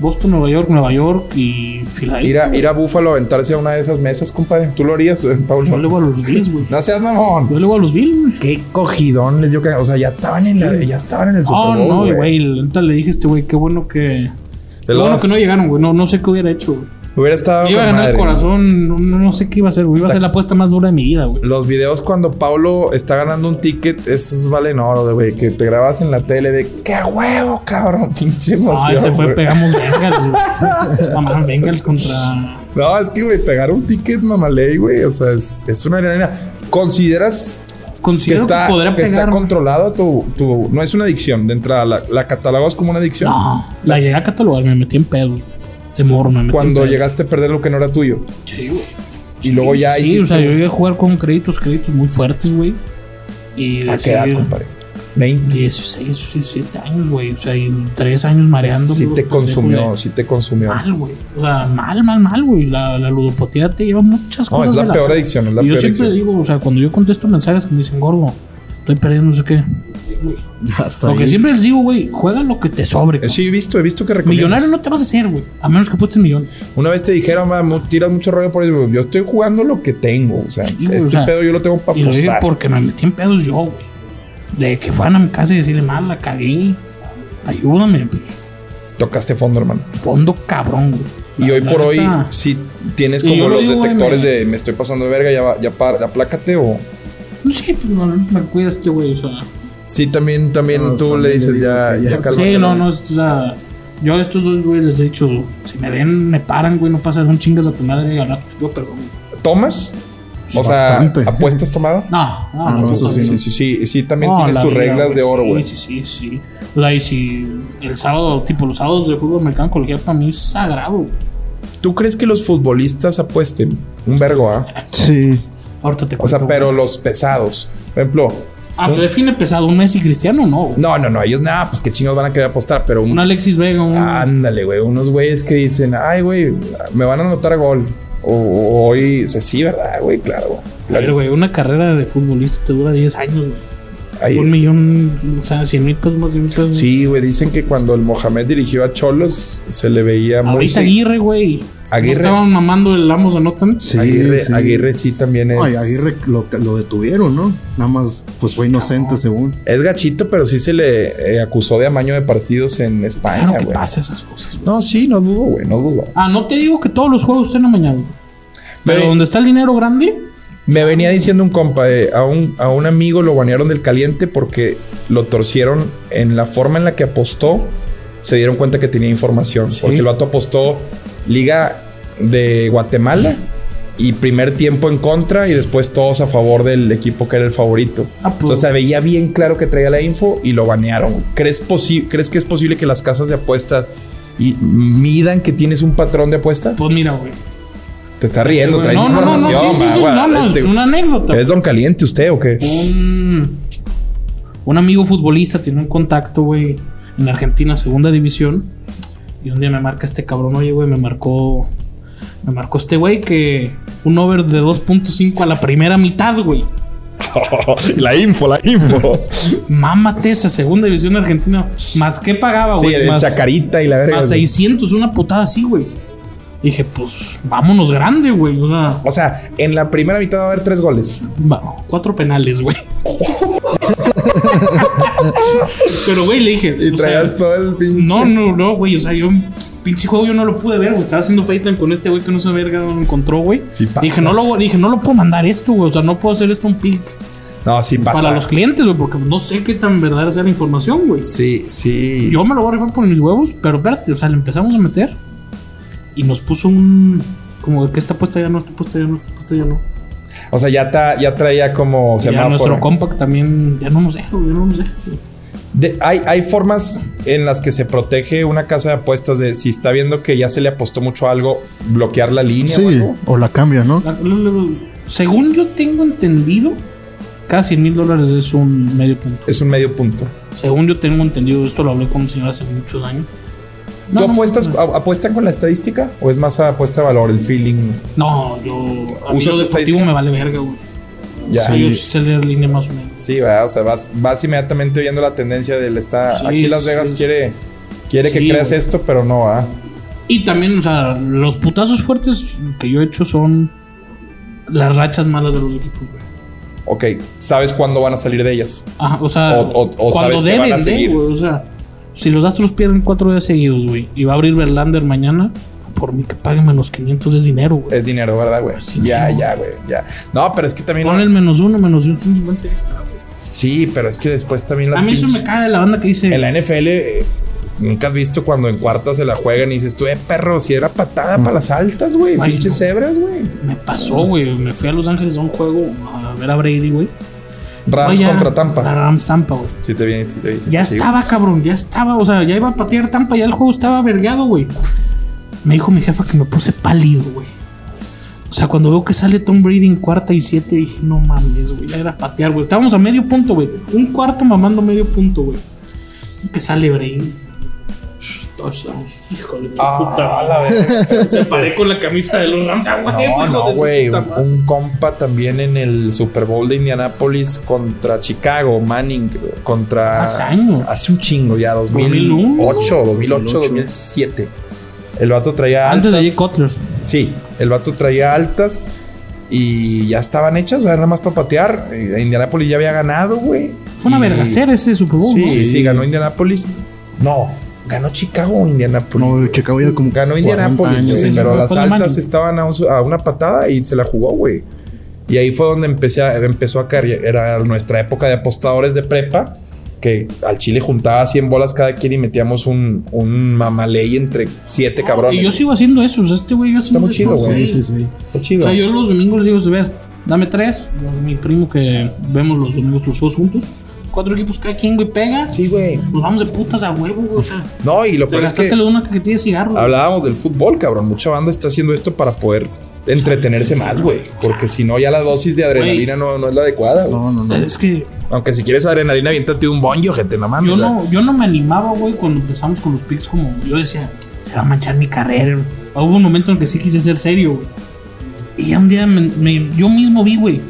Boston, Nueva York, Nueva York y Filadelfia. ir, a, ir a Búfalo a aventarse a una de esas mesas, compadre. ¿Tú lo harías, eh, Paulo? Yo le voy a los Bills, güey. No seas mamón. Yo le voy a los Bills, güey. Qué cogidón les dio que. O sea, ya estaban en la, ya estaban en el Super Oh, Bowl. no, güey. neta le dije a este güey, qué bueno que. Qué bueno que no llegaron, güey. No, no sé qué hubiera hecho, güey. Hubiera estado. Iba a ganar el corazón, no, no- no sé qué iba a hacer, güey. Iba a ser la apuesta más dura de mi vida, güey. Los videos cuando Paulo está ganando un ticket, esos valen oro, güey. Que te grabas en la tele de qué huevo, cabrón. Pinche emoción. Ah, ese fue, güey. pegamos Bengals. Mamá, Bengals contra. No, es que, güey, pegar un ticket mamaley, güey. O sea, es, es una arena. ¿Consideras que Considero que, está, podría que está controlado tu, tu- No es una adicción. De entrada, la, la catalogas como una adicción. No, la llegué a catalogar, me metí en pedos. De morro, me metí Cuando en llegaste a perder lo que no era tuyo. Sí, güey. Y luego ya Sí, hiciste- o sea, yo llegué a jugar con créditos, créditos muy fuertes, güey. Y ¿A qué edad, compadre? 20. 16, 17 años, güey. O sea, y 3 años mareando. Sí te consumió, sí te consumió. Mal, güey. O sea, mal, mal, mal, güey. La, la ludopatía te lleva muchas No, cosas. es la de peor adicción, es la y yo siempre adicción. digo, o sea, cuando yo contesto mensajes que me dicen, gordo, estoy perdiendo no sé qué. Ya está Lo que ahí. siempre les digo, güey, juega lo que te sobre. Eh, Sí, he visto, he visto que recomiendas. Millonario no te vas a hacer, güey. A menos que apuestes millón. Una vez te dijeron, "Ma, mu- tiras mucho rollo por eso. Yo estoy jugando lo que tengo. O sea, Sí, güey, este o sea, pedo yo lo tengo para Y lo apostar. porque me metí en pedos yo, güey. De que fueran a mi casa y decirle, mal, la cagué. Ayúdame, pues. Tocaste fondo, hermano. Fondo cabrón, güey. Y La- hoy la por hoy, neta, si tienes como los digo, güey, detectores me- de me estoy pasando de verga, ya, va- ya, para, aplácate o. No sé, pues no, me cuida este güey, o sea. Sí, también, también No, tú también le dices ya, ya, ya- cálmate, Sí, no, no, es, o sea, yo a estos dos güeyes les he dicho, si me ven, me paran, güey, no pasa un chingas a tu madre y al rato, yo perdón. ¿Tomas? O sea, Bastante. ¿apuestas tomado? No, no, Ah, no, eso Sí, sí, sí, sí, sí, sí, también No, tienes tus reglas güey, de oro, güey. Sí, sí, sí, sí. O sea, y si el sábado, tipo los sábados de fútbol americano colegial para mí es sagrado. güey. ¿Tú crees que los futbolistas apuesten? Un vergo, ¿ah? Sí. Ahorita te O sea, cuento, pero güey. los pesados. Por ejemplo, Ah, te define pesado, un Messi cristiano, no. no, no, no, ellos nada, pues qué chingados van a querer apostar, pero un, Un Alexis Vega, un. Ándale, güey. Unos güeyes que dicen, ay, güey, me van a anotar gol. O, o hoy, o sea, sí, ¿verdad, güey? Claro. A ver, güey, una carrera de futbolista te dura 10 años, güey. Ahí- Un millón, o sea, 100 mil pesos más de mil pesos. Sí, güey, dicen que cuando el Mohamed dirigió a Cholos, se le veía muy... Ahorita Aguirre, güey. Aguirre. ¿No estaban mamando el Amos de Notan? Sí, Aguirre, sí. Aguirre sí también es... Ay, Aguirre lo, lo detuvieron, ¿no? Nada más, pues fue inocente, según. Es gachito, pero sí se le eh, acusó de amaño de partidos en España, Claro que güey. pasa esas cosas. güey. No, sí, no dudo, güey, no dudo. Ah, no te digo que todos los juegos estén amañados. Pero Güey. donde está el dinero grande, Me venía diciendo un compa, eh, a, un, a un amigo lo banearon del caliente porque lo torcieron en la forma en la que apostó. Se dieron cuenta que tenía información. Porque el vato apostó Liga de Guatemala y primer tiempo en contra y después todos a favor del equipo que era el favorito. Ah, pues. Entonces se veía bien claro que traía la info y lo banearon. ¿Crees, ¿Crees que es posible que las casas de apuestas y midan que tienes un patrón de apuesta? Pues mira, güey. Te está riendo, traes no, no, no, no, sí, información. no, no, este- es una anécdota. ¿Es don caliente usted o qué? un, un amigo futbolista tiene un contacto, güey, en Argentina, segunda división. Y un día me marca este cabrón, oye, güey, me marcó. Me marcó este güey que un over de 2.5 a la primera mitad, güey. la info, la info. Mámate esa segunda división argentina. ¿Más qué pagaba, Sí, güey? el más, chacarita y la verga. más güey. 600, una putada así, güey. Dije, pues, vámonos grande, güey. O sea, O sea, en la primera mitad va a haber tres goles. Cuatro penales, güey. Pero, güey, le dije. o sea, todo el pinche. no, no, no, güey. O sea, yo. Pinche juego yo no lo pude ver, güey. Estaba haciendo FaceTime con este güey que no se verga lo encontró, güey. Sí pasa. dije, no lo, dije, no lo puedo mandar esto, güey. O sea, no puedo hacer esto un pick No, sí pasa. para los clientes, güey, porque no sé qué tan verdadera sea la información, güey. Sí, sí. Yo me lo voy a rifar por mis huevos, pero espérate, o sea, le empezamos a meter y nos puso un. Como de que esta puesta ya no, esta puesta ya no, esta puesta ya no. O sea, ya, ta- ya traía como ya semáforo. nuestro compact también ya no nos deja, güey, ya no nos deja. güey. De- hay, hay formas en las que se protege una casa de apuestas de si está viendo que ya se le apostó mucho a algo, bloquear la línea o Sí, algo. o la cambia, ¿no? La- la- la- según yo tengo entendido, cada 100 mil dólares es un medio punto. Es un medio punto. Según yo tengo entendido, esto lo hablé con un señor hace muchos años. No, ¿Tú no, apuestas, no, apuestan con la estadística o es más apuesta de valor, el feeling? No, yo. A mí ¿Usas lo deportivo estadística? me vale verga, güey. Ya. Yo sí sé leer línea más o menos. Sí, ¿verdad? o sea, vas, vas inmediatamente viendo la tendencia del está. Sí, aquí Las Vegas sí. quiere, quiere que creas güey. esto, pero no, ¿ah? Y también, o sea, los putazos fuertes que yo he hecho son las rachas malas de los equipos, güey. Ok, sabes cuándo van a salir de ellas. Ajá, o sea, O- o- o cuando sabes que van a deben de, seguir. güey. O sea, si los Astros pierden cuatro días seguidos, güey, y va a abrir Verlander mañana, por mí que paguen menos 500 es dinero, güey. Es dinero, ¿verdad, güey? Sí, ya, no. ya, güey, ya. No, pero es que también. Pon el menos uno, menos 150 y está, güey. Sí, pero es que después también las A mí eso me cae de la banda que dice. En la NFL, eh, nunca has visto cuando en cuartas se la juegan y dices tú, eh, perro, si era patada para las altas, güey. Pinches no. cebras, güey. Me pasó, güey. Me fui a Los Ángeles a un juego a ver a Brady, güey. Rams Oye, contra Tampa. Rams Tampa, güey. Sí te sí te sí Ya te sigo. estaba, cabrón, ya estaba. O sea, ya iba a patear Tampa, ya el juego estaba vergado, güey. Me dijo mi jefa que me puse pálido, güey. O sea, cuando veo que sale Tom Brady en cuarta y siete, dije, no mames, güey, ya era patear, güey. Estábamos a medio punto, güey. Un cuarto mamando medio punto, güey. Que sale Brady. Touchdown. Híjole, qué Ah, puta. la verga. Se paré con la camisa de los Rams, ah, güey. No, no, güey. Un, compa también en el Super Bowl de Indianapolis contra Chicago, Manning, contra. Hace años. Hace un chingo ya, 2001, 2008, 2008, 2007. El vato traía Antes de altas. Jay Cutler. Sí, el vato traía altas y ya estaban hechas, o sea, nada más para patear. Eh, Indianapolis ya había ganado, güey. Fue una Y- vergacera ese Super Bowl, Sí, ¿no? sí, Sí. ganó Indianapolis. No, ganó Chicago o Indianapolis. No, Chicago ya como Ganó 40 Indianapolis, años, sí, pero las altas estaban a, un- a una patada y se la jugó, güey. Y ahí fue donde empecé a- empezó a caer. Era nuestra época de apostadores de prepa. Que al Chile juntaba 100 bolas cada quien y metíamos un, un mamaley entre siete cabrones. Y yo sigo haciendo eso. o sea, este güey yo Está muy chido, güey. Sí, sí, sí. Está O chido. sea, yo los domingos les digo, a ver, dame tres. Mi primo que vemos los domingos los juegos juntos. Cuatro equipos cada quien, güey, pega. Sí, güey. Nos vamos de putas a huevo, güey. O sea, No, y lo peor es que una cajetilla de cigarro. güey. hablábamos del fútbol, cabrón. Mucha banda está haciendo esto para poder entretenerse más, güey. Porque si no, ya la dosis de adrenalina no, no es la adecuada, güey. No, no, no. Es que Aunque si quieres adrenalina, aviéntate un bonjo, gente, no mames. yo no, yo no me animaba, güey, cuando empezamos con los picks. Como yo decía, se va a manchar mi carrera. Hubo un momento en el que sí quise ser serio, güey. Y ya un día me- me- yo mismo vi, güey.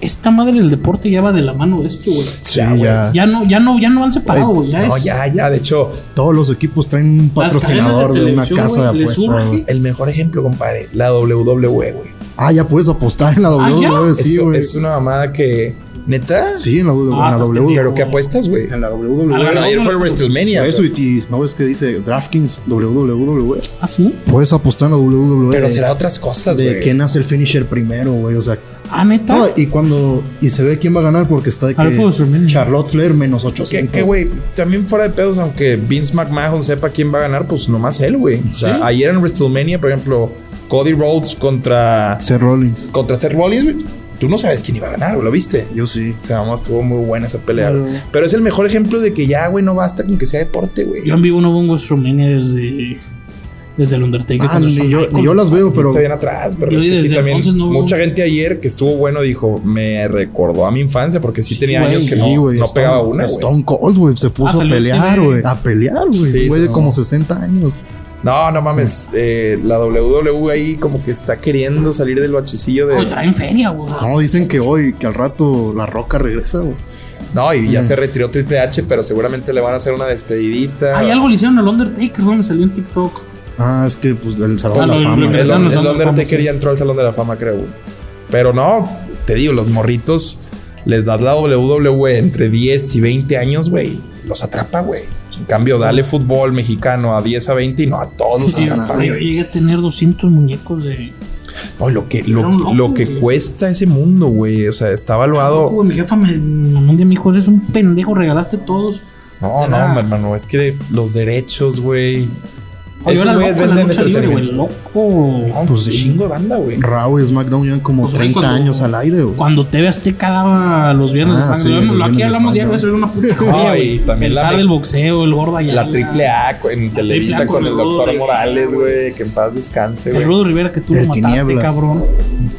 Esta madre del deporte ya va de la mano de esto, güey. Sí, Ya, güey. ya. Ya no, ya no, ya no han separado, güey. Ya No, es- ya, ya. De hecho, Todos los equipos traen un patrocinador de de una casa de apuestas. el mejor ejemplo, compadre, la WWE, güey. Ah, ya puedes apostar en la Ah. WWE, sí, Eso güey. es una mamada que. ¿Neta? Sí, en la, W- Ah, en la estás W. pendejo. ¿Pero qué apuestas, güey? En la WWE. verdad, Ayer fue no, WrestleMania. Eso y no ves que dice DraftKings WWE. Ah, sí. Puedes apostar en la WWE. Pero será otras cosas, de güey. quién hace el finisher primero, güey. O sea, Ah, neta. No, y cuando. Y se ve quién va a ganar porque está de que. Charlotte Flair menos Que, 800. que, güey, también fuera de pedos, aunque Vince McMahon sepa quién va a ganar, pues nomás él, güey. O sea, Sí. ayer en WrestleMania, por ejemplo, Cody Rhodes contra, Seth Rollins. contra Seth Rollins, güey. Tú no sabes quién iba a ganar, ¿lo viste? Yo sí. O sea, vamos, estuvo muy buena esa pelea. Pero es el mejor ejemplo de que ya, güey, no basta con que sea deporte, güey. Yo en vivo no veo un WrestleMania desde. Desde el Undertaker. Ah, ni yo, Michaels. ni yo las veo, pero. Está bien atrás, pero Yo es que sí también. no- mucha gente ayer que estuvo bueno dijo, me recordó a mi infancia porque sí, Sí, tenía años que Sí, no, no Stone- pegaba una, güey. Stone Cold, güey. Se puso Ah, a salió pelear, güey. A pelear, güey. Sí, güey sí, de como no. 60 años. No, no mames. eh, la WWE ahí como que está queriendo salir del bachecillo de. Oye, traen feria, güey. No, dicen que hoy, que al rato la roca regresa, güey. No, y ya Mm. se retiró Triple H, pero seguramente le van a hacer una despedidita. Hay algo le hicieron al Undertaker, güey. Me salió en TikTok. Ah, es que pues el Salón Ah, de la Fama. El, el Undertaker sí. ya entró al Salón de la Fama, creo, güey. Pero no, te digo, los morritos les das la WWE entre 10 y 20 años, güey. Los atrapa, güey. En cambio, dale fútbol mexicano a 10 a 20 y no a todos güey. llegué a tener 200 muñecos de. No, lo que, lo, loco, lo que güey. cuesta ese mundo, güey. O sea, está evaluado. Güey, mi jefa me. Un día me dijo, eres un pendejo, regalaste todos. No, no, hermano, es que los derechos, güey. Oye, Esos güeyes venden güey. entretenimiento. Loco. No, Pues sí. chingo de banda, güey. Raw y SmackDown llevan como Pues, güey, 30 cuando- años al aire, güey. Cuando TV Azteca daba los viernes Ah, de sí, los aquí viernes hablamos ya, era una puta No, joya, y güey. también El la del boxeo, el gordo allá. La triple A en Televisa con el el doctor Morales, güey. Que en paz descanse, El güey. Rudo Rivera que tú lo El mataste, cabrón.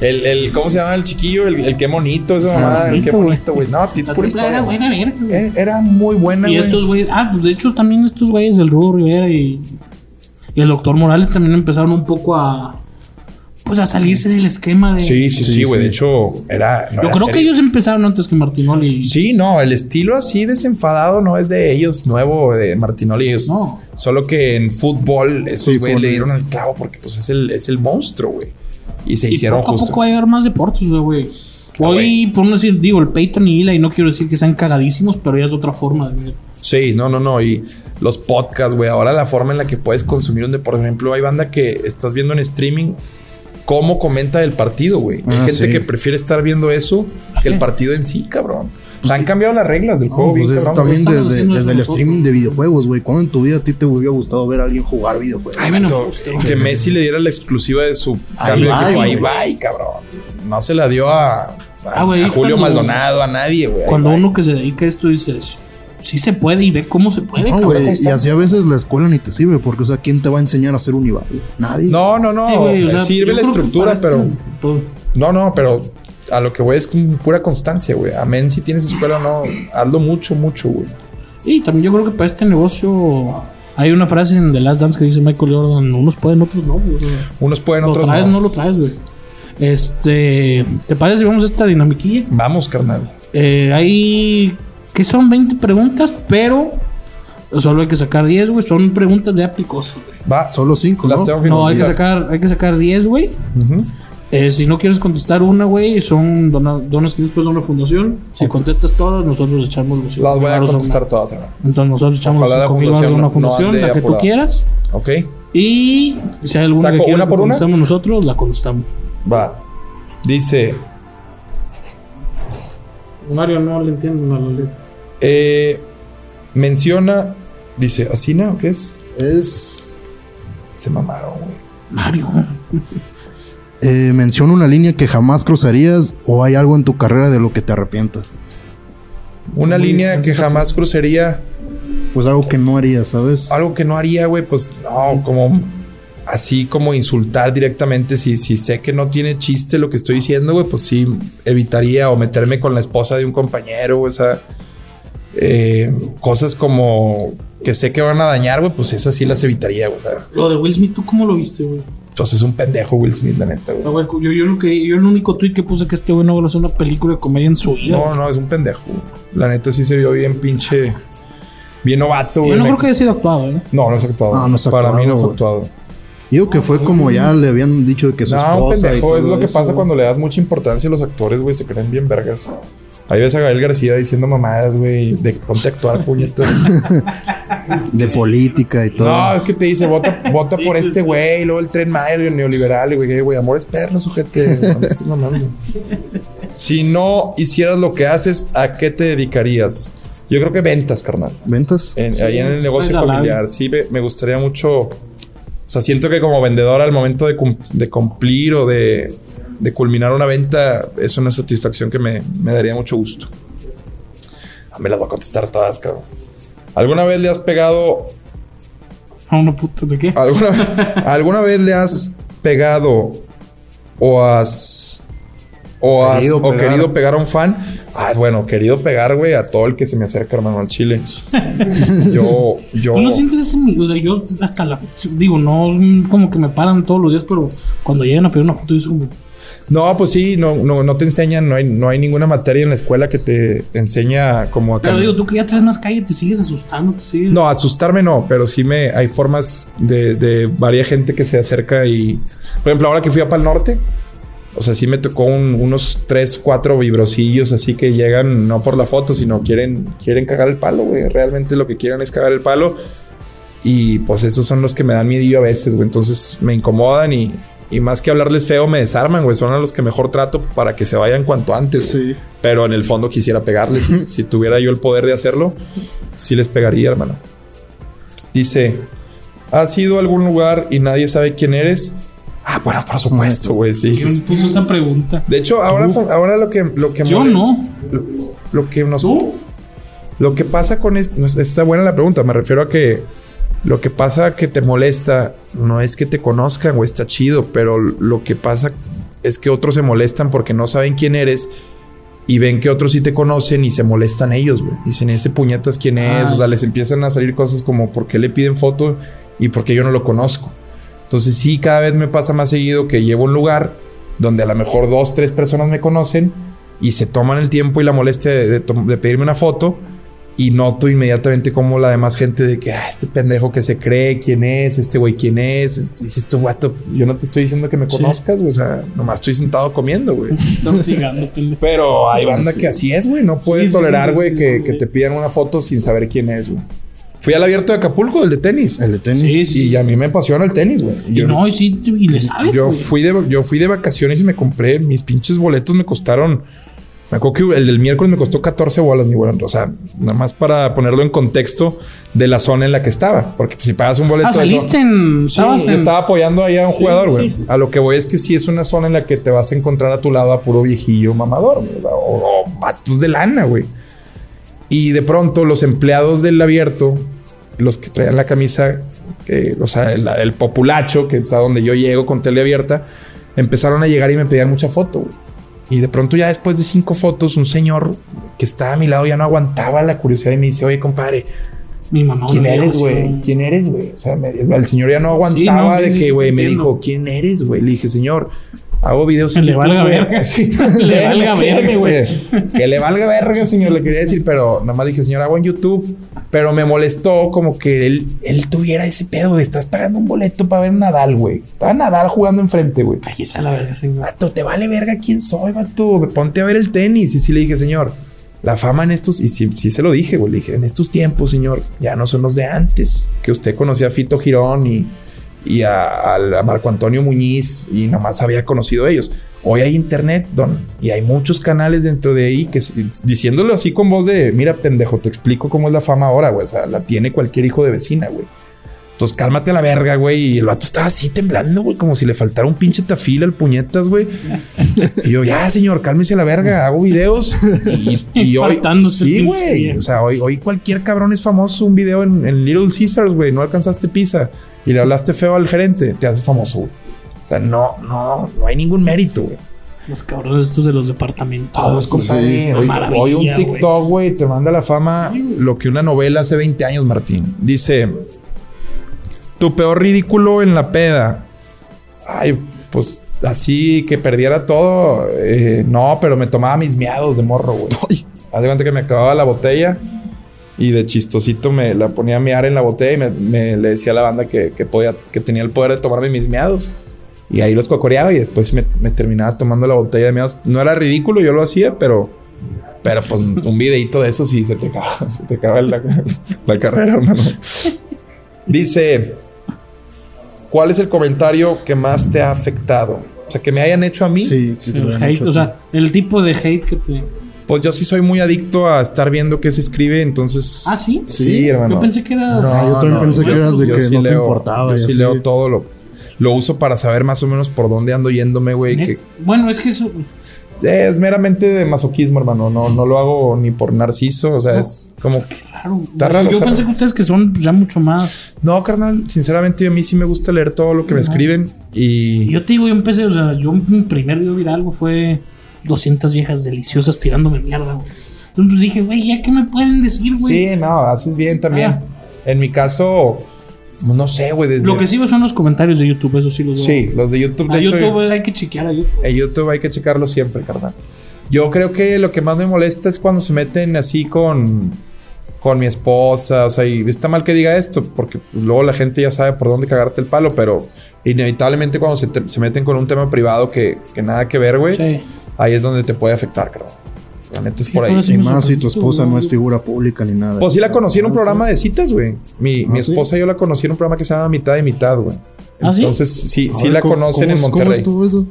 El, el, ¿cómo se llama el chiquillo? El, el qué bonito, esa mamada. el qué bonito, güey. güey. No, es pura triple A era historia. buena, verga, güey. Eh, Era muy buena, Y güey. estos güeyes, ah, pues de hecho también estos güeyes del Rudo Rivera y, y el doctor Morales también empezaron un poco a pues a salirse del esquema de Sí, sí, sí, Sí, güey. sí. De hecho, era. no Yo era creo que ellos empezaron antes que Martinoli. Sí, no, el estilo así desenfadado no es de ellos, nuevo de Martinoli. ellos- No. Solo que en fútbol esos Sí, güeyes le dieron al clavo porque pues es el, es el monstruo, güey. Y se Y hicieron poco a justo. poco va a haber más deportes, güey. Ah, Hoy, güey. por no decir, digo, el Peyton y Eli, no quiero decir que sean cagadísimos, pero ya es otra forma de ver. Sí, no, no, no. Y los podcasts, güey. Ahora la forma en la que puedes consumir un deporte. Por ejemplo, hay banda que estás viendo en streaming cómo comenta el partido, güey. hay Ah, gente sí. que prefiere estar viendo eso que el partido en sí, cabrón. Han cambiado las reglas del No, juego, pues bien eso también desde, desde eso el streaming de videojuegos, güey. ¿Cuándo en tu vida a ti te hubiera gustado ver a alguien jugar videojuegos? Ay, que Messi le diera la exclusiva de su Ahí cambio de equipo. Ahí va, y cabrón. No se la dio a, a, Ah, a Julio cuando- Maldonado, a nadie, güey. Cuando uno que se dedica a esto dices, sí se puede y ve cómo se puede, No, güey. Y así a veces la escuela ni te sirve, porque, o sea, ¿quién te va a enseñar a hacer un IVA? Nadie. No, no, no. Sí, güey, o sea, sirve la estructura, pero. todo. No, no, pero a lo que voy es con pura constancia, güey. Amén, si tienes escuela o no, hazlo mucho, mucho, güey. Y también yo creo que para este negocio hay una frase en The Last Dance que dice Michael Jordan, unos pueden, otros no. sea, Unos pueden, lo otros traes, no. no lo traes, güey. Este, ¿te parece si vamos a esta dinamiquilla? Vamos, carnal. Eh, hay que son 20 preguntas, pero solo hay que sacar 10, güey. Son preguntas de güey. Va. Solo cinco, Las ¿no? tengo que No, hay que sacar, hay que sacar 10, güey. Eh, si no quieres contestar una, güey, son dona- donas que después a una fundación. Si contestas todas, nosotros echamos los Las voy a contestar una. todas, hermano. Entonces nosotros echamos Ojalá 5 mil baros a una no fundación, la que tú quieras. Ok. Y si hay alguna ¿Saco que quieras una que nosotros, la contestamos. Va. Dice, Mario no le entiendo a la letra. Eh, menciona, dice, ¿Asina o qué es? Es. Se mamaron, güey. Mario. Eh, menciona una línea que jamás cruzarías o hay algo en tu carrera de lo que te arrepientas. Una línea que jamás cruzaría. Pues algo que no harías, ¿sabes? Algo que no haría, güey, pues no, como así como insultar directamente. Si, si sé que no tiene chiste lo que estoy diciendo, güey, pues sí evitaría o meterme con la esposa de un compañero, güey, o sea, eh, cosas como que sé que van a dañar, güey, pues esas sí las evitaría, güey, Lo de Will Smith, ¿tú cómo lo viste, güey? entonces es un pendejo Will Smith, la neta, güey. Ah, güey, Yo, yo, lo que, yo el único tweet que puse que este güey no va a hacer una película de comedia en su vida. No, no, es un pendejo. güey. La neta sí se vio bien pinche, bien novato, güey. yo no creo que haya sido actuado, ¿eh? No, no es actuado. No, no es Para mí no fue actuado, actuado. Digo que fue como ya le habían dicho que su No, un esposa. y pendejo. Es todo lo que eso, pasa güey. cuando le das mucha importancia a los actores, güey. Se creen bien vergas. Ahí ves a Gabriel García diciendo mamadas, güey, de ponte a actuar, puñetas. De política y todo. No, es que te dice, vota, vota Sí, por pues, este güey, luego el tren Maya, el neoliberal, y güey, güey, amor es perro, sujete. No me estés mamando. Si no hicieras lo que haces, ¿a qué te dedicarías? Yo creo que ventas, carnal. ¿Ventas? En- ahí en el negocio familiar. Sí, me, me gustaría mucho. O sea, siento que como vendedor al momento de, cum- de cumplir o de, de culminar una venta es una satisfacción que me, me daría mucho gusto. Ah, Me las voy a contestar todas, cabrón. ¿Alguna vez le has pegado A una puta de qué? ¿Alguna, ¿Alguna vez le has pegado o has o has Querido o pegar. querido pegar a un fan? Ah, bueno, querido pegar, güey, a todo el que se me acerca, hermano, al chile. Yo, yo. ¿Tú no sientes ese miedo? O sea, yo hasta la digo, no como que me paran todos los días, pero cuando llegan a pedir una foto, yo soy como, No, pues sí, no, no, no te enseñan, no hay, no hay ninguna materia en la escuela que te enseña como a pero digo, tú que ya traes más calle, te sigues asustando, te sigues. No, asustarme no, pero sí me hay formas de, de varias gente que se acerca y, por ejemplo, ahora que fui a Pal Norte, o sea, sí me tocó un- unos tres, cuatro vibrosillos así que llegan no por la foto, sino quieren, quieren cagar el palo, güey. Realmente lo que quieren es cagar el palo y pues esos son los que me dan miedo a veces, güey. Entonces me incomodan y, y más que hablarles feo me desarman, güey. Son a los que mejor trato para que se vayan cuanto antes. Sí. Pero en el fondo quisiera pegarles. si, tuviera yo el poder de hacerlo, sí les pegaría, hermano. Dice, ¿has ido a algún lugar y nadie sabe quién eres? Ah, bueno, por supuesto, güey, sí. ¿Quién puso esa pregunta? De hecho, ahora, ahora lo que, lo que Yo mole- no. Lo, lo que nos... ¿Tú? Lo que pasa con esto... Está buena la pregunta. Me refiero a que... Lo que pasa que te molesta no es que te conozcan o está chido, pero lo que pasa es que otros se molestan porque no saben quién eres y ven que otros sí te conocen y se molestan ellos, güey. Dicen, ese puñetas quién es. Ah. O sea, les empiezan a salir cosas como por qué le piden foto y por qué yo no lo conozco. Entonces sí, cada vez me pasa más seguido que llevo un lugar donde a lo mejor dos, tres personas me conocen y se toman el tiempo y la molestia de, de tom- de pedirme una foto y noto inmediatamente como la demás gente de que ah, este pendejo que se cree quién es, este güey quién es. Dices tú, guato, yo no te estoy diciendo que me Sí. conozcas, güey. O sea, nomás estoy sentado comiendo, güey. Pero hay banda que así es, güey. No pueden sí, tolerar, sí, güey, sí, que, sí, que sí. te pidan una foto sin saber quién es, güey. Fui al abierto de Acapulco, el de tenis. El de tenis. Sí, sí. Y a mí me apasiona el tenis, güey. Y Yo, no, y sí, y le sabes. yo fui de, yo fui de vacaciones y me compré mis pinches boletos, me costaron. Me acuerdo que el del miércoles me costó 14 bolas, mi güey. O sea, nada más para ponerlo en contexto de la zona en la que estaba. Porque si pagas un boleto. Ah, de saliste en. Sí, en. estaba apoyando ahí a un Sí, jugador, güey. sí. A lo que voy es que sí es una zona en la que te vas a encontrar a tu lado a puro viejillo mamador, o, o vatos de lana, güey. Y de pronto los empleados del abierto, los que traían la camisa, eh, o sea, el, el populacho, que está donde yo llego con tele abierta, empezaron a llegar y me pedían mucha foto, güey. Y de pronto ya después de cinco fotos, un señor que estaba a mi lado ya no aguantaba la curiosidad y me dice, oye, compadre, Mi mamá. ¿Quién eres, güey? ¿Quién eres, güey? O sea, me- el señor ya no aguantaba Sí, no, sí, de sí, que, güey, me dijo, ¿quién eres, güey? Le dije, señor, hago videos. Que le valga güey". verga. Sí. Le valga verga. güey. Que le valga verga, señor, le quería decir, pero nada más dije, señor, hago en YouTube. Pero me molestó como que él, él tuviera ese pedo, güey. Estás pagando un boleto para ver Nadal, güey. Estaba Nadal jugando enfrente, güey. Cállese a la verga, señor. Vato, te vale verga quién soy, vato. Ponte a ver el tenis. Y sí le dije, señor, la fama en estos, y sí, sí se lo dije, güey. Le dije, en estos tiempos, señor, ya no son los de antes. Que usted conocía a Fito Girón y, y a, a Marco Antonio Muñiz y nomás había conocido a ellos. Hoy hay internet, don, y hay muchos canales dentro de ahí que diciéndolo así con voz de, mira, pendejo, te explico cómo es la fama ahora, güey. O sea, la tiene cualquier hijo de vecina, güey. Entonces cálmate a la verga, güey. Y el vato estaba así temblando, güey, como si le faltara un pinche tafil al puñetas, güey. Y yo, ya, señor, cálmese a la verga, hago videos. Y, y hoy. Faltándose Sí, güey. O sea, hoy, hoy cualquier cabrón es famoso. Un video en, en Little Caesars, güey. No alcanzaste pizza y le hablaste feo al gerente, te haces famoso, güey. O sea, no, no, no hay ningún mérito, güey. Los cabrones estos de los departamentos. Todos, compadre. Hoy, Maravilla, hoy un. TikTok, güey, te manda la fama lo que una novela hace 20 años, Martín. Dice: Tu peor ridículo en la peda. Ay, pues así que perdiera todo. eh, no, pero me tomaba mis miados de morro, güey. Haz de cuenta que me acababa la botella y de chistosito me la ponía a miar en la botella y me, me- le decía a la banda que, que podía, que tenía el poder de tomarme mis miados. Y ahí los cocoreaba y después me, me terminaba tomando la botella de miados. No era ridículo, yo lo hacía, pero Pero pues un videito de eso sí se te acaba, se te acaba la, la carrera, hermano. Dice, ¿cuál es el comentario que más te ha afectado? O sea, que me hayan hecho a mí. Sí, que te lo El han hate, hecho a o sea, el tipo de hate que te. Pues yo sí soy muy adicto a estar viendo qué se escribe, entonces... Ah, sí. Sí, hermano. Yo pensé que era. Ah, yo también pensé que eras de que sí no te leo- importaba. Yo sí leo todo lo... Lo uso para saber más o menos por dónde ando yéndome, güey. Que Bueno, es que eso. es meramente de masoquismo, hermano. No, no lo hago ni por narciso. O sea, es como... Claro. Está raro, Yo está pensé raro. que ustedes que son pues, ya mucho más. No, carnal. Sinceramente, a mí sí me gusta leer todo lo que me escriben. Y Y... yo te digo, yo empecé, o sea, yo mi primer video viral algo fue 200 viejas deliciosas tirándome mierda, güey. Entonces pues, dije, güey, ¿ya qué me pueden decir, güey? Sí, no, haces bien también. Ah. En mi caso... No sé, güey. Desde... Lo que sigo son los comentarios de YouTube, eso sí los veo. Sí, los de YouTube. A De hecho, YouTube hay que chequear a YouTube. En YouTube hay que checarlo siempre, carnal. Yo creo que lo que más me molesta es cuando se meten así con, con mi esposa. O sea, y está mal que diga esto, porque luego la gente ya sabe por dónde cagarte el palo, pero inevitablemente cuando se, te- se meten con un tema privado que, que nada que ver, güey, Sí. Ahí es donde te puede afectar. La neta es por ahí. Y más si tu esposa no es figura pública ni nada. Pues sí la conocí en un Ah, programa de citas, güey. Mi, mi ¿Ah, sí? esposa yo la conocí en un programa que se llama Mitad y Mitad, güey. ¿Ah, sí? Entonces sí, sí ver, la ¿cómo- conocen cómo- en ¿Cómo Monterrey. estuvo eso?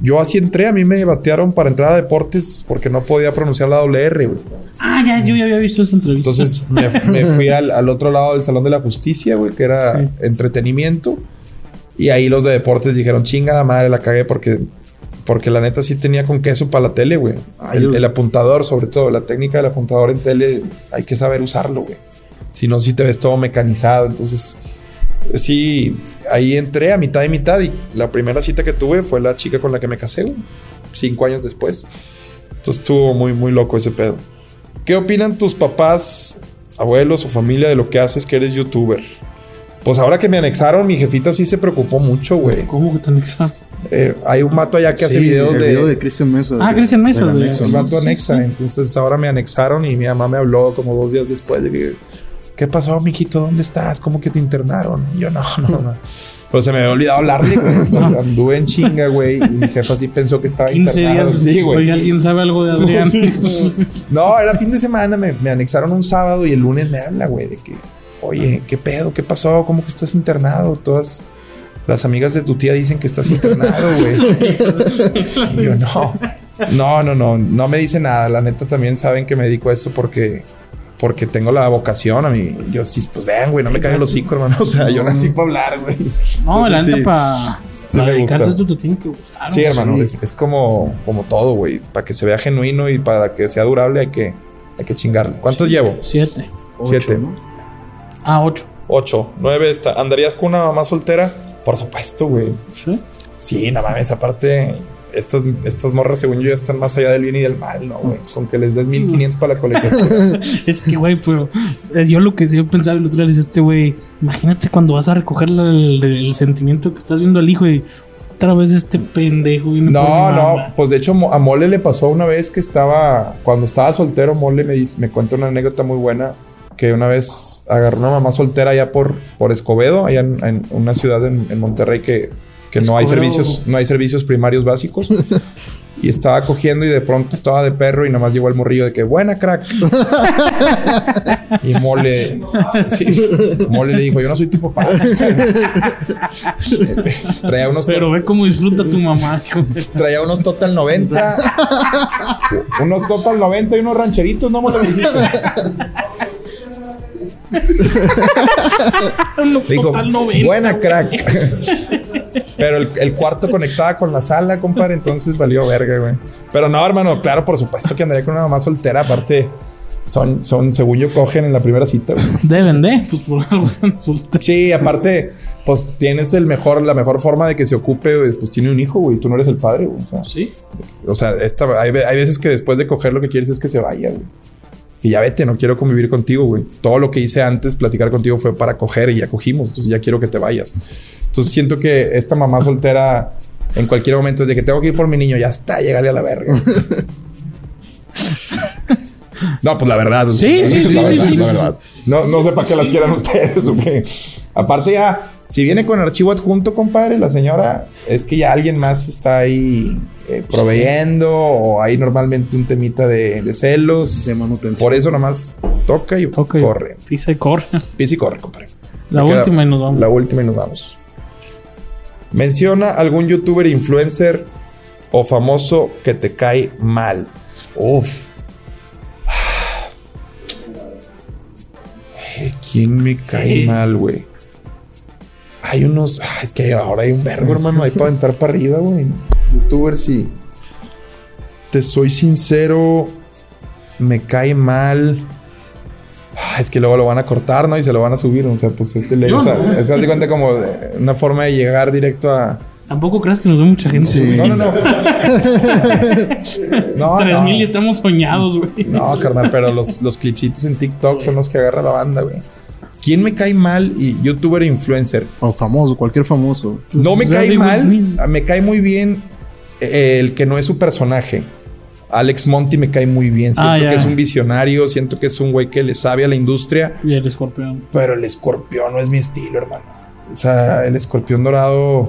Yo así entré, a mí me batearon para entrar a deportes porque no podía pronunciar la doble R, güey. Ah, ya, yo ya había visto esa entrevista. Entonces me, me fui al, al otro lado del Salón de la Justicia, güey, que era Sí. entretenimiento. Y ahí los de deportes dijeron, chingada madre, la cagué porque, porque la neta sí tenía con queso para la tele, güey. El, apuntador, sobre todo, la técnica del apuntador en tele, hay que saber usarlo, güey. Si no, sí te ves todo mecanizado. Entonces, sí, ahí entré a mitad y mitad. Y la primera cita que tuve fue la chica con la que me casé, güey. Cinco años después. Entonces estuvo muy, muy loco ese pedo. ¿Qué opinan tus papás, abuelos o familia de lo que haces que eres youtuber? Pues ahora que me anexaron, mi jefita sí se preocupó mucho, güey. ¿Cómo que tan extra? Eh, hay un mato allá que hace Sí, videos el de... video de Christian Mesa. Ah, Christian Mesa, del de- anexo, el Sí, anexa. sí. Entonces ahora me anexaron y mi mamá me habló como dos días después de que... ¿Qué pasó, miquito? ¿Dónde estás? ¿Cómo que te internaron? Y yo, no, no, no. Pues se me había olvidado hablarle, güey. Anduve en chinga, güey. Y mi jefa sí pensó que estaba 15 internado. días. Sí, güey. Oye, ¿alguien sabe algo de Adrián? No, era fin de semana, me, me anexaron un sábado y el lunes me habla, güey, de que, oye, ¿qué pedo? ¿Qué pasó? ¿Cómo que estás internado? Todas las amigas de tu tía dicen que estás internado, güey. Y yo, no, no, no, no, no me dice nada. La neta también saben que me dedico a eso porque, porque tengo la vocación a mí. Yo sí, pues vean, güey, no me caigan los hocico, hermano. O sea, yo nací para hablar, güey. No, la neta, sí. para Sí me dedicarse a gusta. esto te tiene que gustar. Sí, hermano, sí. es como, como todo, güey. Para que se vea genuino y para que sea durable hay que, hay que chingarle. ¿Cuántos llevo? Siete. Ocho, Siete. ¿no? Ah, ocho. Ocho, nueve está. ¿Andarías con una mamá soltera? Por supuesto, güey. Sí. Sí, no mames, aparte, estas, estas morras, según yo, ya están más allá del bien y del mal, ¿no, güey? Con que les des 1500 para la colegiatura. Es que, güey, pero eh, yo lo que yo pensaba el otro día es este, güey, imagínate cuando vas a recoger el, el sentimiento que estás viendo al hijo y otra vez este pendejo. No, no, pues de hecho a Mole le pasó una vez que estaba, cuando estaba soltero, Mole me, me cuenta una anécdota muy buena, que una vez agarró una mamá soltera allá por, por Escobedo, allá en, en una ciudad en, en Monterrey que, que no hay servicios, no hay servicios primarios básicos. Y estaba cogiendo y de pronto estaba de perro y nada más llegó el morrillo de que buena crack. y Mole, sí, Mole le dijo, yo no soy tu papá. Traía unos Pero ve cómo disfruta tu mamá. Traía unos Total 90. unos Total 90 y unos rancheritos, no me lo dijiste. Dijo, total 90, buena crack. Pero el, el cuarto conectaba con la sala, compadre, entonces valió verga, güey. Pero no, hermano, claro, por supuesto que andaría con una mamá soltera. Aparte, son, son, según yo, cogen en la primera cita, güey. Deben de, pues por algo están solteros. Sí, aparte, pues tienes el mejor, la mejor forma de que se ocupe, güey, pues tiene un hijo, güey. Tú no eres el padre, güey. O sea, Sí. O sea, esta, hay veces que después de coger lo que quieres es que se vaya, güey. Y ya vete, no quiero convivir contigo, güey. Todo lo que hice antes, platicar contigo, fue para coger y ya cogimos. Entonces ya quiero que te vayas. Entonces siento que esta mamá soltera, en cualquier momento, es de que tengo que ir por mi niño, ya está, llegale a la verga. no, pues la verdad. Sí, sí, sí, sí. No, no sé para qué las quieran ustedes. Aparte ya, Si viene con archivo adjunto, compadre, la señora, es que ya alguien más está ahí eh, proveyendo o hay normalmente un temita de, de celos. De manutención. Por eso nomás toca y Toca y corre. Pisa y corre. Pisa y corre, compadre. La Me queda- última y nos vamos. La última y nos vamos. Menciona algún youtuber, influencer o famoso que te cae mal. Uf. Eh, ¿Quién me cae Sí. mal, güey? Hay unos. ah, es que ahora hay un vergo, hermano. Hay para aventar para arriba, güey. Youtubers y. Te soy sincero. Me cae mal. Ah, Es que luego lo van a cortar, ¿no? Y se lo van a subir. O sea, pues este le. O sea, no. es haz de cuenta como de- una forma de llegar directo a. Tampoco creas que nos ve mucha gente. Sí. No, no, no. no, Tres no. mil y estamos soñados, güey. No, carnal, pero los, los clipsitos en TikTok son los que agarra la banda, güey. ¿Quién me cae mal? Y youtuber e influencer. O famoso, cualquier famoso. No me cae mal. Smith. Me cae muy bien eh, el que no es su personaje. Alex Monty me cae muy bien. Siento Ah, que es un visionario. Siento que es un güey que le sabe a la industria. Y el escorpión. Pero el escorpión no es mi estilo, hermano. O sea, el escorpión dorado.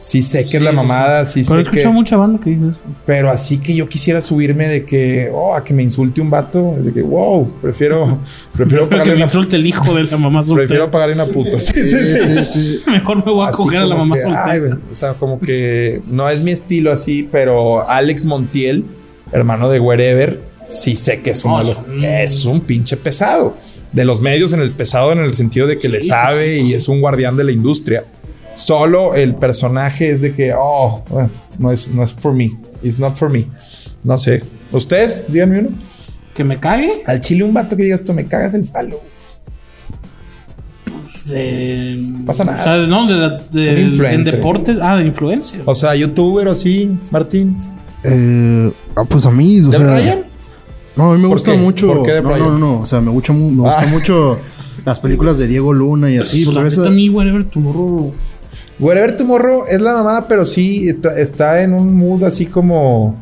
Sí sé que es la mamada. Sí, Pero he sé que. escuchado mucha banda que dice eso. Pero así que yo quisiera subirme de que. Oh, a que me insulte un vato. De que, wow, prefiero. Prefiero Pero que pagarle me una insulte el hijo de la mamá soltera. Prefiero pagarle una puta. Sí, sí, sí. Sí, sí, sí. Mejor me voy a Así coger a la mamá que, soltera. ay, o sea, como que no es mi estilo así, pero Alex Montiel, hermano de Wherever, sí sé que es uno No, de los- es un pinche pesado. De los medios en el pesado en el sentido de que le Sí, sí, sabe sí, sí. y es un guardián de la industria. Solo el personaje es de que, oh, bueno, no es, no es for me. It's not for me. No sé. ¿Ustedes? Díganme uno. Que me cague. Al chile un vato que digas tú me cagas el palo. Pues, de. Pasa nada. O sea, no, de, la- de- en deportes. Ah, de influencer. O sea, youtuber o así, Martín. Eh, ah, pues a mí, o ¿De sea. Brian? No, a mí me ¿Por gusta qué? mucho. ¿Por qué de no, Brian? no, no, O sea, me gusta, me gusta Ah. mucho las películas de Diego Luna y así. pues la pero esa- a mí, whatever, tu morro. Wherever Tomorrow es la mamada, pero sí está, en un mood así como.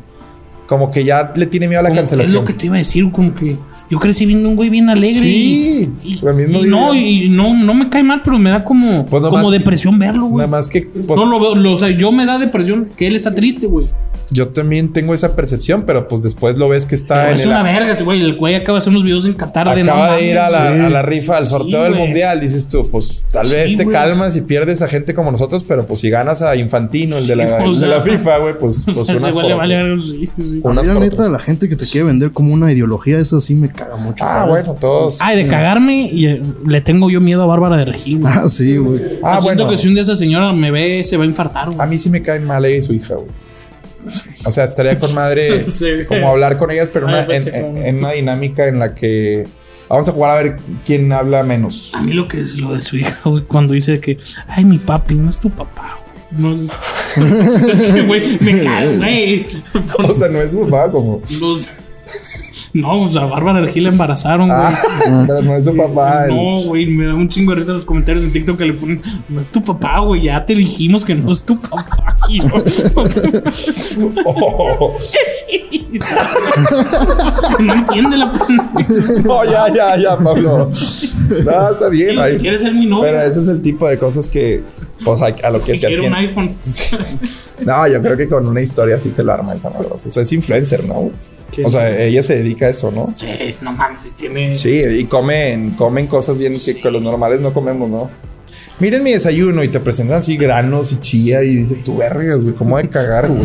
Como que ya le tiene miedo a la como- cancelación. Es lo que te iba a decir, como que yo crecí viendo un güey bien alegre. Sí, y, lo mismo y no, y no, no me cae mal, pero me da como, Pues como depresión verlo, güey. Nada más que. pues, no lo veo, lo- o sea, yo me da depresión que él está triste, güey. Yo también tengo esa percepción, pero pues después lo ves que está Pero en es el. una verga, ese güey. El güey acaba de hacer unos videos en Qatar de Acaba de ir a la, a la rifa, al sorteo Sí, del güey. mundial. Dices tú, pues tal Sí, vez te güey. calmas y pierdes a gente como nosotros, pero pues si ganas a Infantino, el de la, o de sea, la FIFA, güey, pues, O pues sea, ese unas por le vale unas la por neta, la gente que te quiere vender como una ideología, esa sí me caga mucho. Ah, ¿sabes? bueno, todos. Ay, de cagarme y eh, le tengo yo miedo a Bárbara de Regil, güey. Ah, sí, güey. Ah, Yo siento bueno. que si un día esa señora me ve, se va a infartar, güey. A mí sí me caen mal ella y su hija, güey. O sea, estaría con madre Sí. como hablar con ellas, pero Ay, una- pensé en, como- en- en una dinámica en la que vamos a jugar a ver quién habla menos. A mí lo que es lo de su hija, güey, cuando dice que, ay, mi papi, no es tu papá, güey. No es... es que, güey, me cae, güey. O sea, no es su papá como. Los... No, o sea, Bárbara Regil la embarazaron, güey. Ah, pero no es su papá. el- No, güey, me da un chingo de risa los comentarios en TikTok que le ponen, no es tu papá, güey, ya te dijimos que no es tu papá. Oh, no entiende la no, ya, ya, ya, Pablo. No, está bien. ay. ¿Quieres ser mi novio? Pero ese es el tipo de cosas que, pues, a, a lo que Si se quiero un iPhone. No, yo creo que con una historia sí te lo arma el camarógrafo. O sea, es influencer, ¿no? O sea, ella se dedica a eso, ¿no? Sí, no mames, si tiene. Sí, y comen, comen cosas bien que, que los normales no comemos, ¿no? Miren mi desayuno y te presentan así granos y chía y dices tú, vergas, güey, ¿cómo de cagar, güey?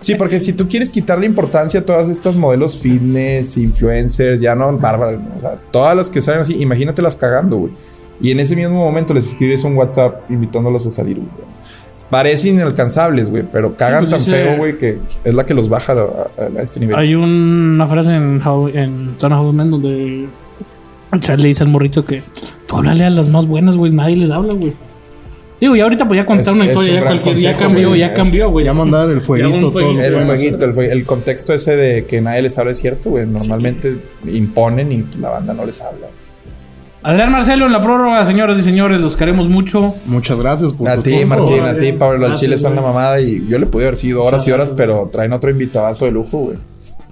Sí, porque si tú quieres quitarle importancia a todas estas modelos fitness, influencers, ya no bárbaras, ¿no? o sea, todas las que salen así, imagínatelas cagando, güey. Y en ese mismo momento les escribes un WhatsApp invitándolos a salir, güey. Parecen inalcanzables, güey, pero cagan pues tan feo, güey, que es la que los baja a, a- a este nivel. Hay una frase en, How, en Son of Men donde Charlie le dice al morrito que tú háblale a las más buenas, güey, nadie les habla, güey. Digo, y ahorita pues ya contar Es- una historia, un ya cualquier, ya cambió, güey. ya cambió, güey. Ya mandar el fueguito, todo. fueguito. El fueguito, el, fue- el contexto ese de que nadie les habla es cierto, güey. Normalmente imponen y la banda no les habla. Adrián Marcelo en la prórroga, señoras y señores, los queremos mucho. Muchas gracias por A ti. Martín, a ti, Pablo, al Gracias, Chile son la mamada y yo le pude haber sido horas y horas, pero traen otro invitadazo de lujo, güey.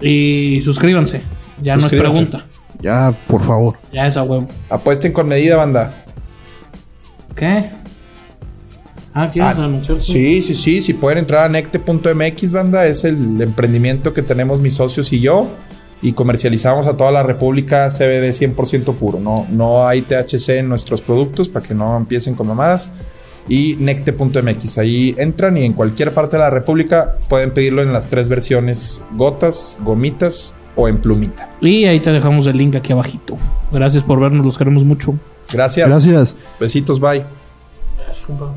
Y suscríbanse. Ya no es pregunta. Ya, por favor. Ya es a huevo. Apuesten con medida, banda. ¿Qué? Ah, ¿quieres Ah, anunciar? Sí, sí, sí. Si pueden entrar a necte.mx, banda, es el emprendimiento que tenemos mis socios y yo. Y comercializamos a toda la República CBD 100% puro. No, no hay THC en nuestros productos para que no empiecen con mamadas. Y necte.mx. Ahí entran y en cualquier parte de la República pueden pedirlo en las tres versiones: gotas, gomitas o en plumita. Y ahí te dejamos el link aquí abajito. Gracias por vernos, los queremos mucho. Gracias. Gracias. Besitos, bye.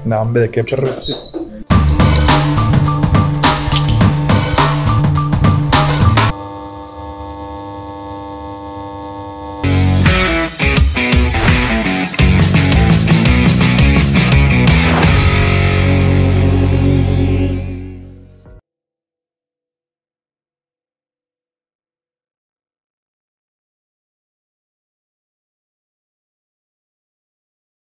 No, hombre, de qué perro.